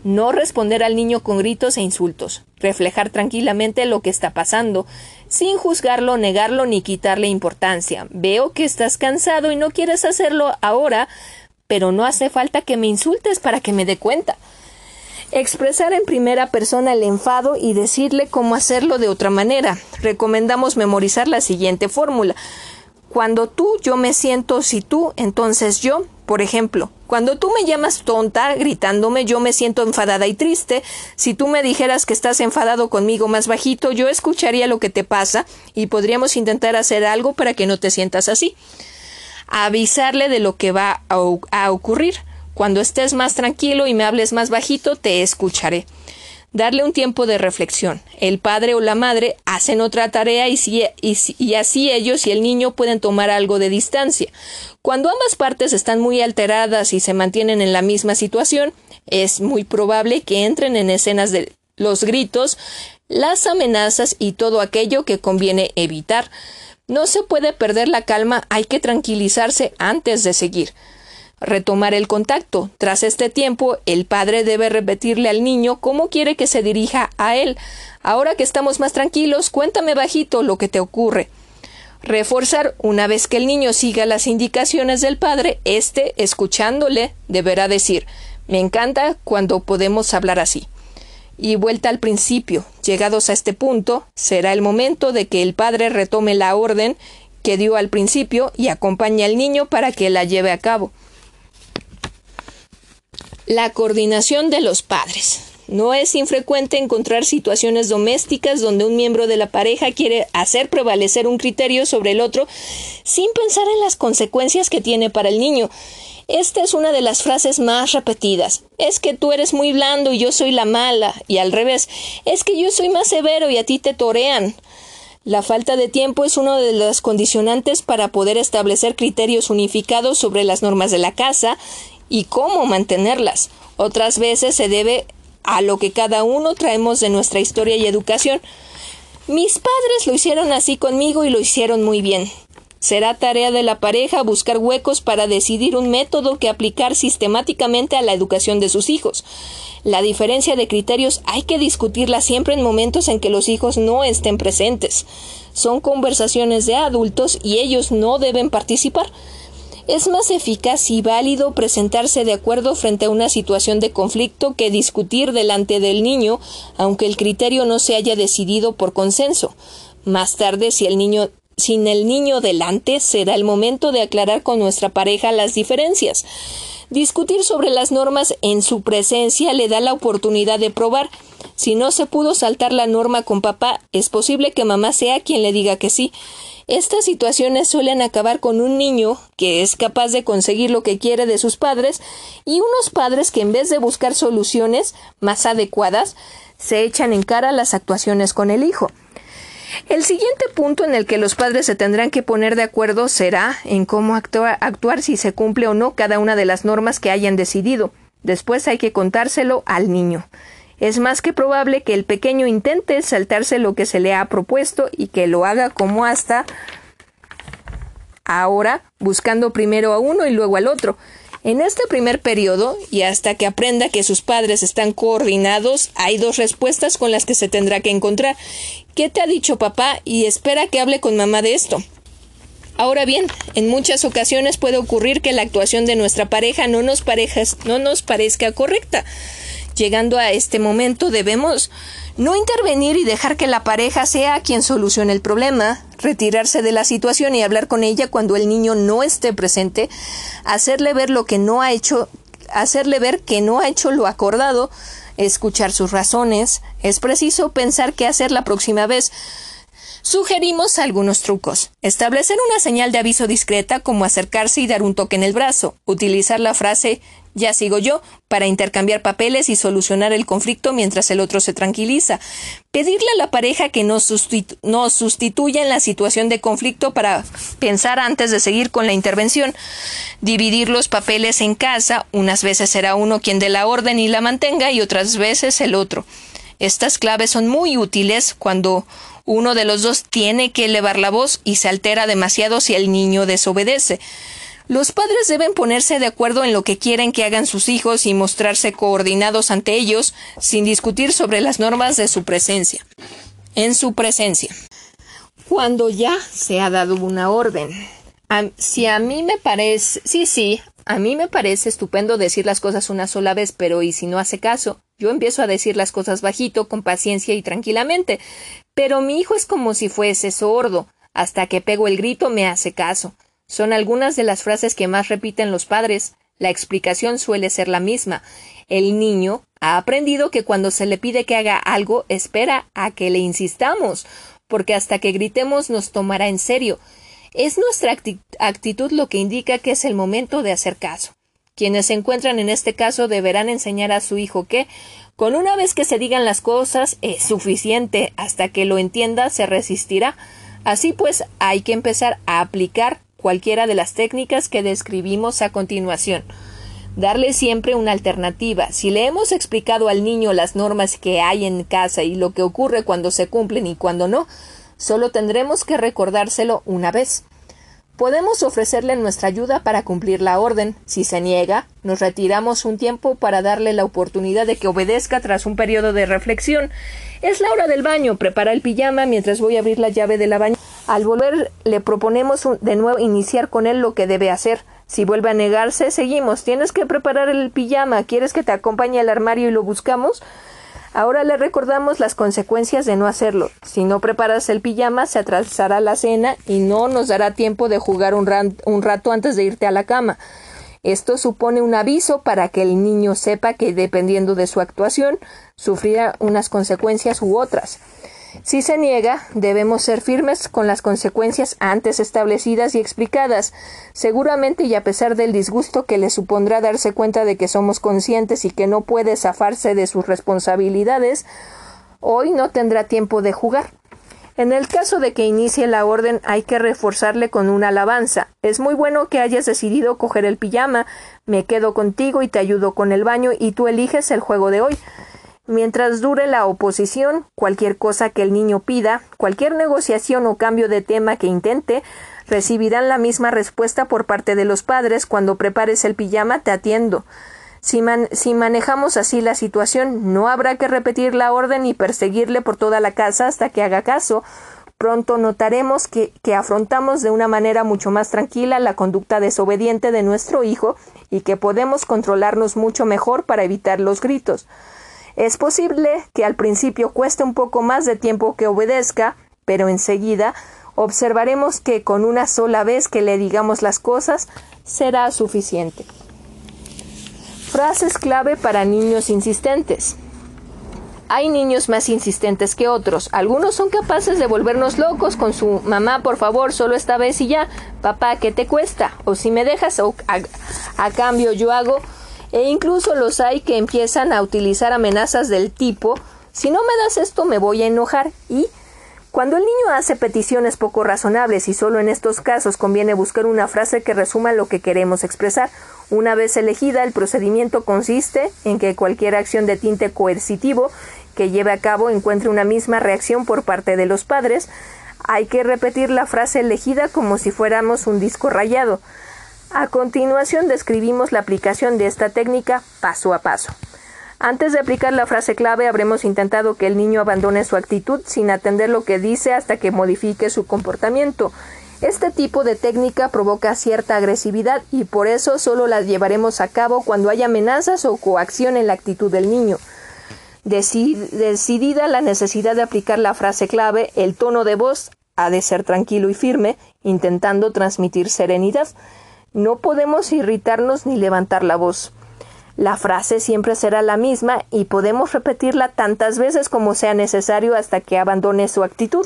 no responder al niño con gritos e insultos, reflejar tranquilamente lo que está pasando, sin juzgarlo, negarlo ni quitarle importancia. Veo que estás cansado y no quieres hacerlo ahora, pero no hace falta que me insultes para que me dé cuenta. Expresar en primera persona el enfado y decirle cómo hacerlo de otra manera. Recomendamos memorizar la siguiente fórmula. Cuando tú, yo me siento, si tú, entonces yo. Por ejemplo, cuando tú me llamas tonta, gritándome, yo me siento enfadada y triste. Si tú me dijeras que estás enfadado conmigo más bajito, yo escucharía lo que te pasa y podríamos intentar hacer algo para que no te sientas así. Avisarle de lo que va a, ocurrir. Cuando estés más tranquilo y me hables más bajito, te escucharé. Darle un tiempo de reflexión. El padre o la madre hacen otra tarea y, y, así ellos y el niño pueden tomar algo de distancia. Cuando ambas partes están muy alteradas y se mantienen en la misma situación, es muy probable que entren en escenas de los gritos, las amenazas y todo aquello que conviene evitar. No se puede perder la calma, hay que tranquilizarse antes de seguir retomar el contacto. Tras este tiempo, el padre debe repetirle al niño cómo quiere que se dirija a él. Ahora que estamos más tranquilos, cuéntame bajito lo que te ocurre. Reforzar, una vez que el niño siga las indicaciones del padre, éste, escuchándole, deberá decir Me encanta cuando podemos hablar así. Y vuelta al principio. Llegados a este punto, será el momento de que el padre retome la orden que dio al principio y acompañe al niño para que la lleve a cabo. La coordinación de los padres. No es infrecuente encontrar situaciones domésticas donde un miembro de la pareja quiere hacer prevalecer un criterio sobre el otro sin pensar en las consecuencias que tiene para el niño. Esta es una de las frases más repetidas. Es que tú eres muy blando y yo soy la mala, y al revés, es que yo soy más severo y a ti te torean. La falta de tiempo es uno de los condicionantes para poder establecer criterios unificados sobre las normas de la casa y cómo mantenerlas. Otras veces se debe a lo que cada uno traemos de nuestra historia y educación. Mis padres lo hicieron así conmigo y lo hicieron muy bien. Será tarea de la pareja buscar huecos para decidir un método que aplicar sistemáticamente a la educación de sus hijos. La diferencia de criterios hay que discutirla siempre en momentos en que los hijos no estén presentes. Son conversaciones de adultos y ellos no deben participar. Es más eficaz y válido presentarse de acuerdo frente a una situación de conflicto que discutir delante del niño, aunque el criterio no se haya decidido por consenso. Más tarde, si el niño sin el niño delante, será el momento de aclarar con nuestra pareja las diferencias. Discutir sobre las normas en su presencia le da la oportunidad de probar. Si no se pudo saltar la norma con papá, es posible que mamá sea quien le diga que sí. Estas situaciones suelen acabar con un niño que es capaz de conseguir lo que quiere de sus padres y unos padres que en vez de buscar soluciones más adecuadas, se echan en cara las actuaciones con el hijo. El siguiente punto en el que los padres se tendrán que poner de acuerdo será en cómo actuar, si se cumple o no cada una de las normas que hayan decidido. Después hay que contárselo al niño. Es más que probable que el pequeño intente saltarse lo que se le ha propuesto y que lo haga como hasta ahora, buscando primero a uno y luego al otro. En este primer periodo, y hasta que aprenda que sus padres están coordinados, hay dos respuestas con las que se tendrá que encontrar. ¿Qué te ha dicho papá? Y espera que hable con mamá de esto. Ahora bien, en muchas ocasiones puede ocurrir que la actuación de nuestra pareja no nos, no nos parezca correcta. Llegando a este momento debemos no intervenir y dejar que la pareja sea quien solucione el problema, retirarse de la situación y hablar con ella cuando el niño no esté presente, hacerle ver lo que no ha hecho, hacerle ver que no ha hecho lo acordado, escuchar sus razones, es preciso pensar qué hacer la próxima vez, Sugerimos algunos trucos. Establecer una señal de aviso discreta como acercarse y dar un toque en el brazo. Utilizar la frase ya sigo yo para intercambiar papeles y solucionar el conflicto mientras el otro se tranquiliza. Pedirle a la pareja que nos, sustituya en la situación de conflicto para pensar antes de seguir con la intervención. Dividir los papeles en casa. Unas veces será uno quien dé la orden y la mantenga y otras veces el otro. Estas claves son muy útiles cuando uno de los dos tiene que elevar la voz y se altera demasiado si el niño desobedece. Los padres deben ponerse de acuerdo en lo que quieren que hagan sus hijos y mostrarse coordinados ante ellos sin discutir sobre las normas de su presencia. En su presencia. Cuando ya se ha dado una orden. si a mí me parece, sí, sí, a mí me parece estupendo decir las cosas una sola vez, pero ¿y si no hace caso? Yo empiezo a decir las cosas bajito, con paciencia y tranquilamente, pero mi hijo es como si fuese sordo. Hasta que pego el grito me hace caso. Son algunas de las frases que más repiten los padres. La explicación suele ser la misma. El niño ha aprendido que cuando se le pide que haga algo, espera a que le insistamos, porque hasta que gritemos nos tomará en serio. Es nuestra actitud lo que indica que es el momento de hacer caso. Quienes se encuentran en este caso deberán enseñar a su hijo que, Con una vez que se digan las cosas es suficiente, hasta que lo entienda se resistirá. Así pues, hay que empezar a aplicar cualquiera de las técnicas que describimos a continuación. Darle siempre una alternativa. Si le hemos explicado al niño las normas que hay en casa y lo que ocurre cuando se cumplen y cuando no, solo tendremos que recordárselo una vez. Podemos ofrecerle nuestra ayuda para cumplir la orden. Si se niega, nos retiramos un tiempo para darle la oportunidad de que obedezca tras un periodo de reflexión. Es la hora del baño. Prepara el pijama mientras voy a abrir la llave de la bañera. Al volver, le proponemos de nuevo iniciar con él lo que debe hacer. Si vuelve a negarse, seguimos. Tienes que preparar el pijama. ¿Quieres que te acompañe al armario y lo buscamos? Ahora le recordamos las consecuencias de no hacerlo. Si no preparas el pijama, se atrasará la cena y no nos dará tiempo de jugar un, un rato antes de irte a la cama. Esto supone un aviso para que el niño sepa que dependiendo de su actuación, sufrirá unas consecuencias u otras. Si se niega, debemos ser firmes con las consecuencias antes establecidas y explicadas. Seguramente y a pesar del disgusto que le supondrá darse cuenta de que somos conscientes y que no puede zafarse de sus responsabilidades, hoy no tendrá tiempo de jugar. En el caso de que inicie la orden hay que reforzarle con una alabanza. Es muy bueno que hayas decidido coger el pijama, me quedo contigo y te ayudo con el baño y tú eliges el juego de hoy. Mientras dure la oposición, cualquier cosa que el niño pida, cualquier negociación o cambio de tema que intente, recibirán la misma respuesta por parte de los padres cuando prepares el pijama te atiendo. Si, manejamos así la situación, no habrá que repetir la orden y perseguirle por toda la casa hasta que haga caso. Pronto notaremos que afrontamos de una manera mucho más tranquila la conducta desobediente de nuestro hijo y que podemos controlarnos mucho mejor para evitar los gritos. Es posible que al principio cueste un poco más de tiempo que obedezca, pero enseguida observaremos que con una sola vez que le digamos las cosas será suficiente. Frases clave para niños insistentes. Hay niños más insistentes que otros. Algunos son capaces de volvernos locos con su mamá, por favor, solo esta vez y ya. Papá, ¿qué te cuesta? O si me dejas, o a, a cambio yo hago e incluso los hay que empiezan a utilizar amenazas del tipo si no me das esto me voy a enojar y cuando el niño hace peticiones poco razonables y solo en estos casos conviene buscar una frase que resuma lo que queremos expresar. Una vez elegida, el procedimiento consiste en que cualquier acción de tinte coercitivo que lleve a cabo encuentre una misma reacción por parte de los padres. Hay que repetir la frase elegida como si fuéramos un disco rayado. A continuación describimos la aplicación de esta técnica paso a paso. Antes de aplicar la frase clave habremos intentado que el niño abandone su actitud sin atender lo que dice hasta que modifique su comportamiento. Este tipo de técnica provoca cierta agresividad y por eso solo la llevaremos a cabo cuando hay amenazas o coacción en la actitud del niño. decidida la necesidad de aplicar la frase clave, el tono de voz ha de ser tranquilo y firme, intentando transmitir serenidad. No podemos irritarnos ni levantar la voz. La frase siempre será la misma y podemos repetirla tantas veces como sea necesario hasta que abandone su actitud.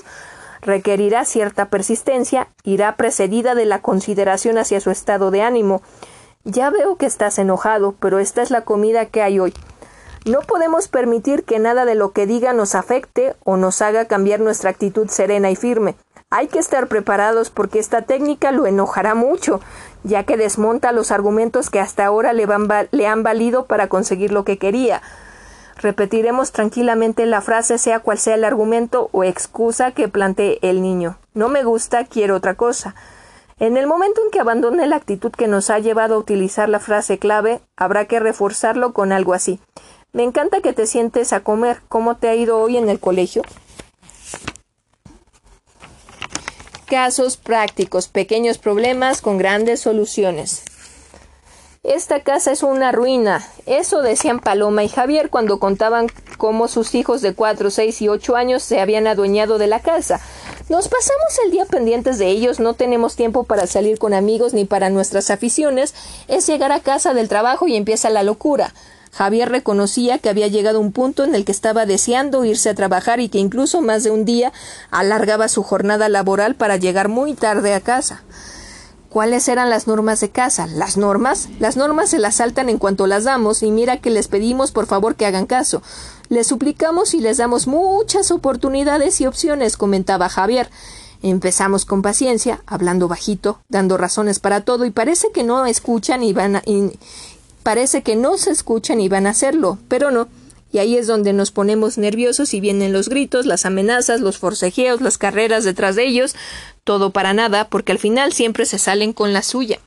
Requerirá cierta persistencia, irá precedida de la consideración hacia su estado de ánimo. Ya veo que estás enojado, pero esta es la comida que hay hoy. No podemos permitir que nada de lo que diga nos afecte o nos haga cambiar nuestra actitud serena y firme. Hay que estar preparados porque esta técnica lo enojará mucho, ya que desmonta los argumentos que hasta ahora le, le han valido para conseguir lo que quería. Repetiremos tranquilamente la frase sea cual sea el argumento o excusa que plantee el niño. No me gusta, quiero otra cosa. En el momento en que abandone la actitud que nos ha llevado a utilizar la frase clave, habrá que reforzarlo con algo así. Me encanta que te sientes a comer. ¿Cómo te ha ido hoy en el colegio? Casos prácticos, pequeños problemas con grandes soluciones. Esta casa es una ruina. Eso decían Paloma y Javier cuando contaban cómo sus hijos de cuatro, seis y ocho años se habían adueñado de la casa. Nos pasamos el día pendientes de ellos, no tenemos tiempo para salir con amigos ni para nuestras aficiones. Es llegar a casa del trabajo y empieza la locura. Javier reconocía que había llegado un punto en el que estaba deseando irse a trabajar y que incluso más de un día alargaba su jornada laboral para llegar muy tarde a casa. ¿Cuáles eran las normas de casa? ¿Las normas? Las normas se las saltan en cuanto las damos y mira que les pedimos por favor que hagan caso. Les suplicamos y les damos muchas oportunidades y opciones, comentaba Javier. Empezamos con paciencia, hablando bajito, dando razones para todo y parece que no escuchan y van a, parece que no se escuchan y van a hacerlo, pero no. Y ahí es donde nos ponemos nerviosos y vienen los gritos, las amenazas, los forcejeos, las carreras detrás de ellos, todo para nada, porque al final siempre se salen con la suya.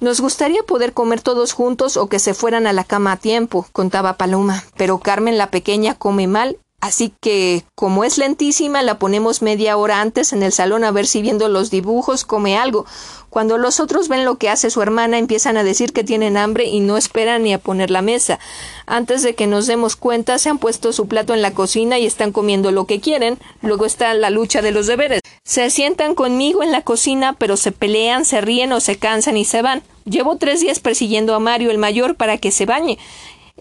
Nos gustaría poder comer todos juntos o que se fueran a la cama a tiempo, contaba Paloma, pero Carmen la pequeña come mal Así que, como es lentísima, la ponemos media hora antes en el salón a ver si viendo los dibujos come algo. Cuando los otros ven lo que hace su hermana, empiezan a decir que tienen hambre y no esperan ni a poner la mesa. Antes de que nos demos cuenta, se han puesto su plato en la cocina y están comiendo lo que quieren. Luego está la lucha de los deberes. Se sientan conmigo en la cocina, pero se pelean, se ríen o se cansan y se van. Llevo tres días persiguiendo a Mario el mayor para que se bañe.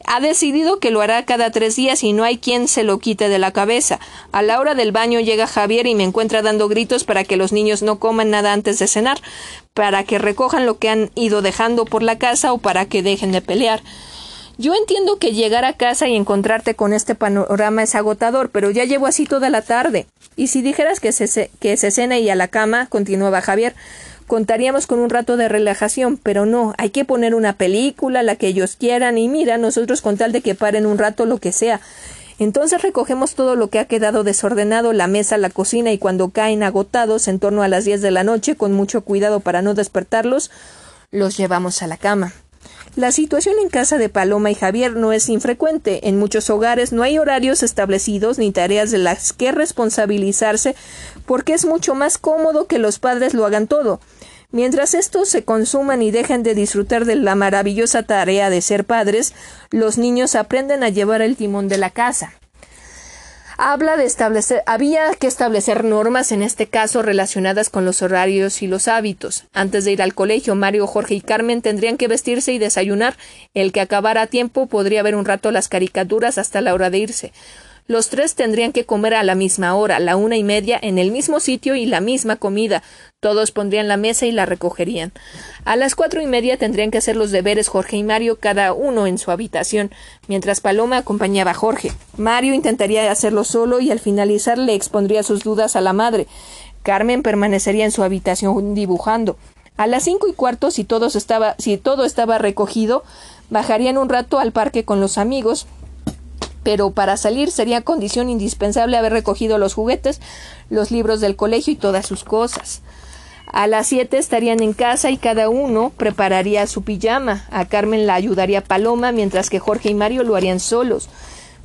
Ha decidido que lo hará cada tres días y no hay quien se lo quite de la cabeza. A la hora del baño llega Javier y me encuentra dando gritos para que los niños no coman nada antes de cenar, para que recojan lo que han ido dejando por la casa o para que dejen de pelear. Yo entiendo que llegar a casa y encontrarte con este panorama es agotador, pero ya llevo así toda la tarde. Y si dijeras que se, que se cena y a la cama, continuaba Javier, contaríamos con un rato de relajación, pero no, hay que poner una película, la que ellos quieran, y mira, nosotros con tal de que paren un rato lo que sea. Entonces recogemos todo lo que ha quedado desordenado, la mesa, la cocina, y cuando caen agotados en torno a las diez de la noche, con mucho cuidado para no despertarlos, los llevamos a la cama. La situación en casa de Paloma y Javier no es infrecuente. En muchos hogares no hay horarios establecidos ni tareas de las que responsabilizarse porque es mucho más cómodo que los padres lo hagan todo. Mientras estos se consuman y dejen de disfrutar de la maravillosa tarea de ser padres, los niños aprenden a llevar el timón de la casa. Habla de establecer, había que establecer normas en este caso relacionadas con los horarios y los hábitos. Antes de ir al colegio, Mario, Jorge y Carmen tendrían que vestirse y desayunar. El que acabara a tiempo podría ver un rato las caricaturas hasta la hora de irse. Los tres tendrían que comer a la misma hora, la una y media, en el mismo sitio y la misma comida. Todos pondrían la mesa y la recogerían. A las cuatro y media tendrían que hacer los deberes Jorge y Mario, cada uno en su habitación, mientras Paloma acompañaba a Jorge. Mario intentaría hacerlo solo y al finalizar le expondría sus dudas a la madre. Carmen permanecería en su habitación dibujando. A las cinco y cuarto, si, estaba, si todo estaba recogido, bajarían un rato al parque con los amigos, pero para salir sería condición indispensable haber recogido los juguetes, los libros del colegio y todas sus cosas. A las siete estarían en casa y cada uno prepararía su pijama. A Carmen la ayudaría Paloma, mientras que Jorge y Mario lo harían solos.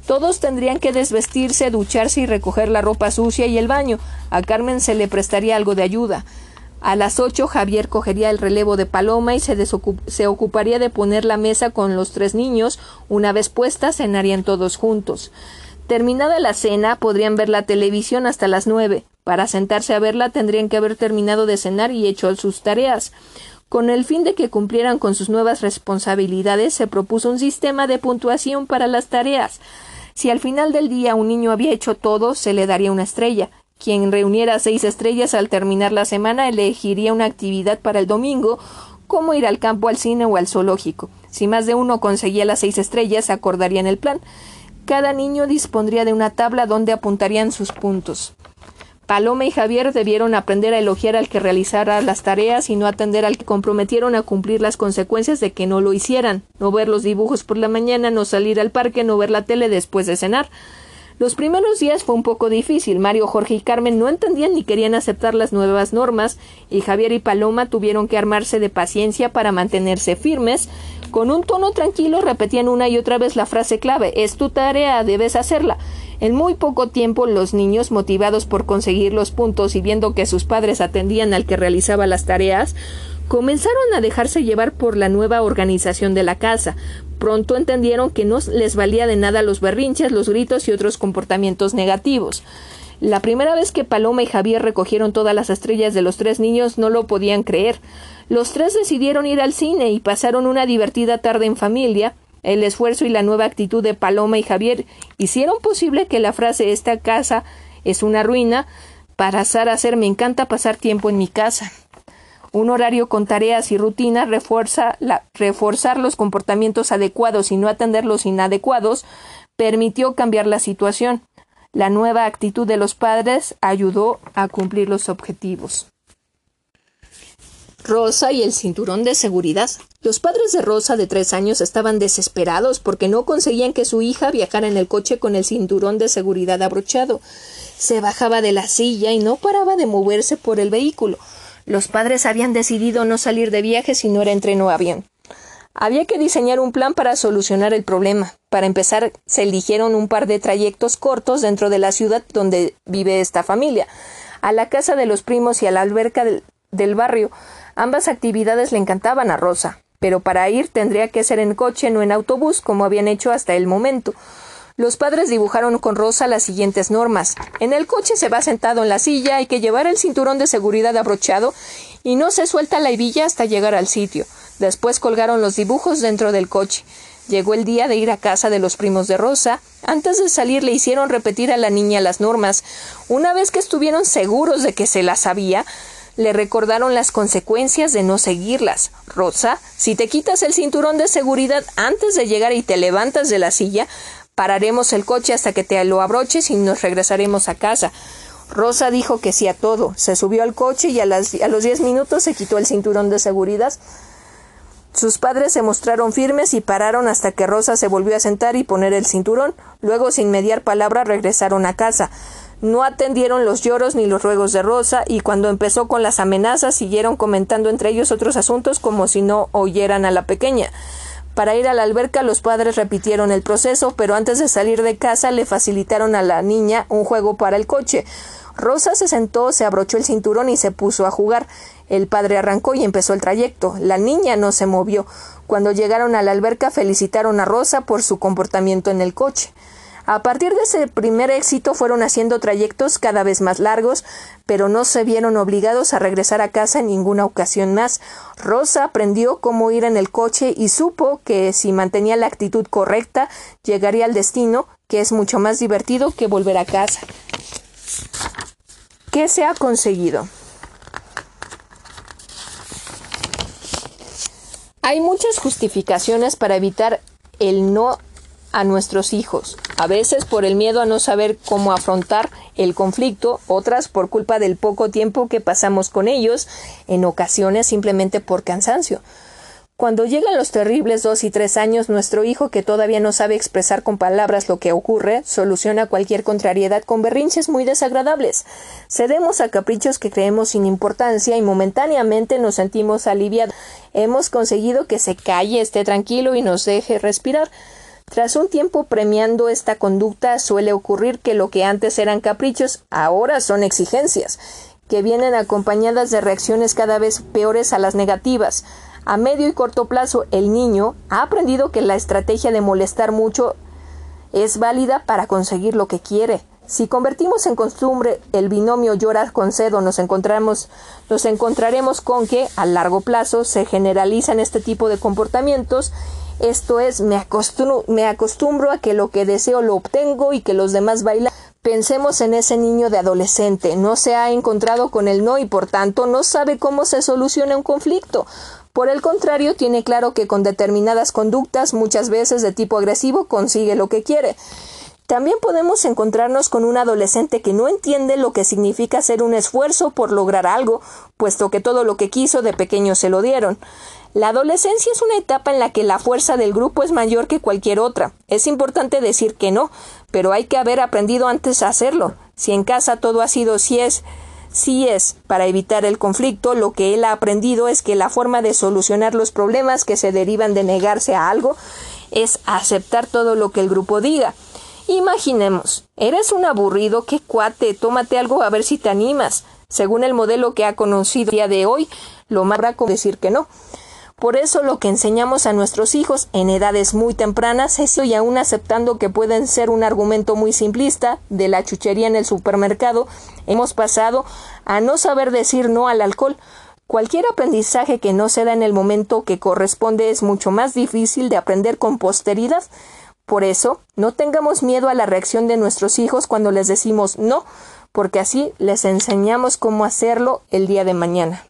Todos tendrían que desvestirse, ducharse y recoger la ropa sucia y el baño. A Carmen se le prestaría algo de ayuda. A las ocho Javier cogería el relevo de Paloma y se, se, ocuparía de poner la mesa con los tres niños. Una vez puesta, cenarían todos juntos. Terminada la cena, podrían ver la televisión hasta las nueve. Para sentarse a verla tendrían que haber terminado de cenar y hecho sus tareas. Con el fin de que cumplieran con sus nuevas responsabilidades, se propuso un sistema de puntuación para las tareas. Si al final del día un niño había hecho todo, se le daría una estrella. Quien reuniera seis estrellas al terminar la semana elegiría una actividad para el domingo, como ir al campo, al cine o al zoológico. Si más de uno conseguía las seis estrellas, acordarían el plan. Cada niño dispondría de una tabla donde apuntarían sus puntos. Paloma y Javier debieron aprender a elogiar al que realizara las tareas y no atender al que comprometieron a cumplir las consecuencias de que no lo hicieran, no ver los dibujos por la mañana, no salir al parque, no ver la tele después de cenar. Los primeros días fue un poco difícil. Mario, Jorge y Carmen no entendían ni querían aceptar las nuevas normas, y Javier y Paloma tuvieron que armarse de paciencia para mantenerse firmes. Con un tono tranquilo repetían una y otra vez la frase clave es tu tarea, debes hacerla. En muy poco tiempo los niños, motivados por conseguir los puntos y viendo que sus padres atendían al que realizaba las tareas, comenzaron a dejarse llevar por la nueva organización de la casa. Pronto entendieron que no les valía de nada los berrinches, los gritos y otros comportamientos negativos. La primera vez que Paloma y Javier recogieron todas las estrellas de los tres niños no lo podían creer. Los tres decidieron ir al cine y pasaron una divertida tarde en familia. El esfuerzo y la nueva actitud de Paloma y Javier hicieron posible que la frase esta casa es una ruina pasara a ser me encanta pasar tiempo en mi casa. Un horario con tareas y rutinas refuerza reforzar los comportamientos adecuados y no atender los inadecuados permitió cambiar la situación. La nueva actitud de los padres ayudó a cumplir los objetivos. Rosa y el cinturón de seguridad. Los padres de Rosa de tres años estaban desesperados porque no conseguían que su hija viajara en el coche con el cinturón de seguridad abrochado. Se bajaba de la silla y no paraba de moverse por el vehículo. Los padres habían decidido no salir de viaje si no era en tren o avión. Había que diseñar un plan para solucionar el problema. Para empezar, se eligieron un par de trayectos cortos dentro de la ciudad donde vive esta familia, a la casa de los primos y a la alberca del, del barrio. Ambas actividades le encantaban a Rosa, pero para ir tendría que ser en coche, no en autobús, como habían hecho hasta el momento. Los padres dibujaron con Rosa las siguientes normas. En el coche se va sentado en la silla, hay que llevar el cinturón de seguridad abrochado y no se suelta la hebilla hasta llegar al sitio. Después colgaron los dibujos dentro del coche. Llegó el día de ir a casa de los primos de Rosa. Antes de salir le hicieron repetir a la niña las normas. Una vez que estuvieron seguros de que se las sabía, le recordaron las consecuencias de no seguirlas. Rosa, si te quitas el cinturón de seguridad antes de llegar y te levantas de la silla, Pararemos el coche hasta que te lo abroches y nos regresaremos a casa. Rosa dijo que sí a todo. Se subió al coche y a, a los diez minutos se quitó el cinturón de seguridad. Sus padres se mostraron firmes y pararon hasta que Rosa se volvió a sentar y poner el cinturón. Luego, sin mediar palabra, regresaron a casa. No atendieron los lloros ni los ruegos de Rosa, y cuando empezó con las amenazas siguieron comentando entre ellos otros asuntos como si no oyeran a la pequeña. Para ir a la alberca los padres repitieron el proceso, pero antes de salir de casa le facilitaron a la niña un juego para el coche. Rosa se sentó, se abrochó el cinturón y se puso a jugar. El padre arrancó y empezó el trayecto. La niña no se movió. Cuando llegaron a la alberca felicitaron a Rosa por su comportamiento en el coche. A partir de ese primer éxito fueron haciendo trayectos cada vez más largos, pero no se vieron obligados a regresar a casa en ninguna ocasión más. Rosa aprendió cómo ir en el coche y supo que si mantenía la actitud correcta llegaría al destino, que es mucho más divertido que volver a casa. ¿Qué se ha conseguido? Hay muchas justificaciones para evitar el no a nuestros hijos, a veces por el miedo a no saber cómo afrontar el conflicto, otras por culpa del poco tiempo que pasamos con ellos, en ocasiones simplemente por cansancio. Cuando llegan los terribles dos y tres años, nuestro hijo, que todavía no sabe expresar con palabras lo que ocurre, soluciona cualquier contrariedad con berrinches muy desagradables. Cedemos a caprichos que creemos sin importancia y momentáneamente nos sentimos aliviados. Hemos conseguido que se calle, esté tranquilo y nos deje respirar. Tras un tiempo premiando esta conducta suele ocurrir que lo que antes eran caprichos ahora son exigencias, que vienen acompañadas de reacciones cada vez peores a las negativas. A medio y corto plazo el niño ha aprendido que la estrategia de molestar mucho es válida para conseguir lo que quiere. Si convertimos en costumbre el binomio llorar con cedo, nos encontramos, nos encontraremos con que a largo plazo se generalizan este tipo de comportamientos esto es, me acostumbro, me acostumbro a que lo que deseo lo obtengo y que los demás bailan. Pensemos en ese niño de adolescente, no se ha encontrado con el no y por tanto no sabe cómo se soluciona un conflicto. Por el contrario, tiene claro que con determinadas conductas, muchas veces de tipo agresivo, consigue lo que quiere. También podemos encontrarnos con un adolescente que no entiende lo que significa hacer un esfuerzo por lograr algo, puesto que todo lo que quiso de pequeño se lo dieron. La adolescencia es una etapa en la que la fuerza del grupo es mayor que cualquier otra. Es importante decir que no, pero hay que haber aprendido antes a hacerlo. Si en casa todo ha sido si es, si es para evitar el conflicto, lo que él ha aprendido es que la forma de solucionar los problemas que se derivan de negarse a algo es aceptar todo lo que el grupo diga. Imaginemos, eres un aburrido, qué cuate, tómate algo a ver si te animas. Según el modelo que ha conocido el día de hoy, lo más con decir que no. Por eso lo que enseñamos a nuestros hijos en edades muy tempranas es y aún aceptando que pueden ser un argumento muy simplista de la chuchería en el supermercado, hemos pasado a no saber decir no al alcohol. Cualquier aprendizaje que no se da en el momento que corresponde es mucho más difícil de aprender con posteridad. Por eso, no tengamos miedo a la reacción de nuestros hijos cuando les decimos no, porque así les enseñamos cómo hacerlo el día de mañana.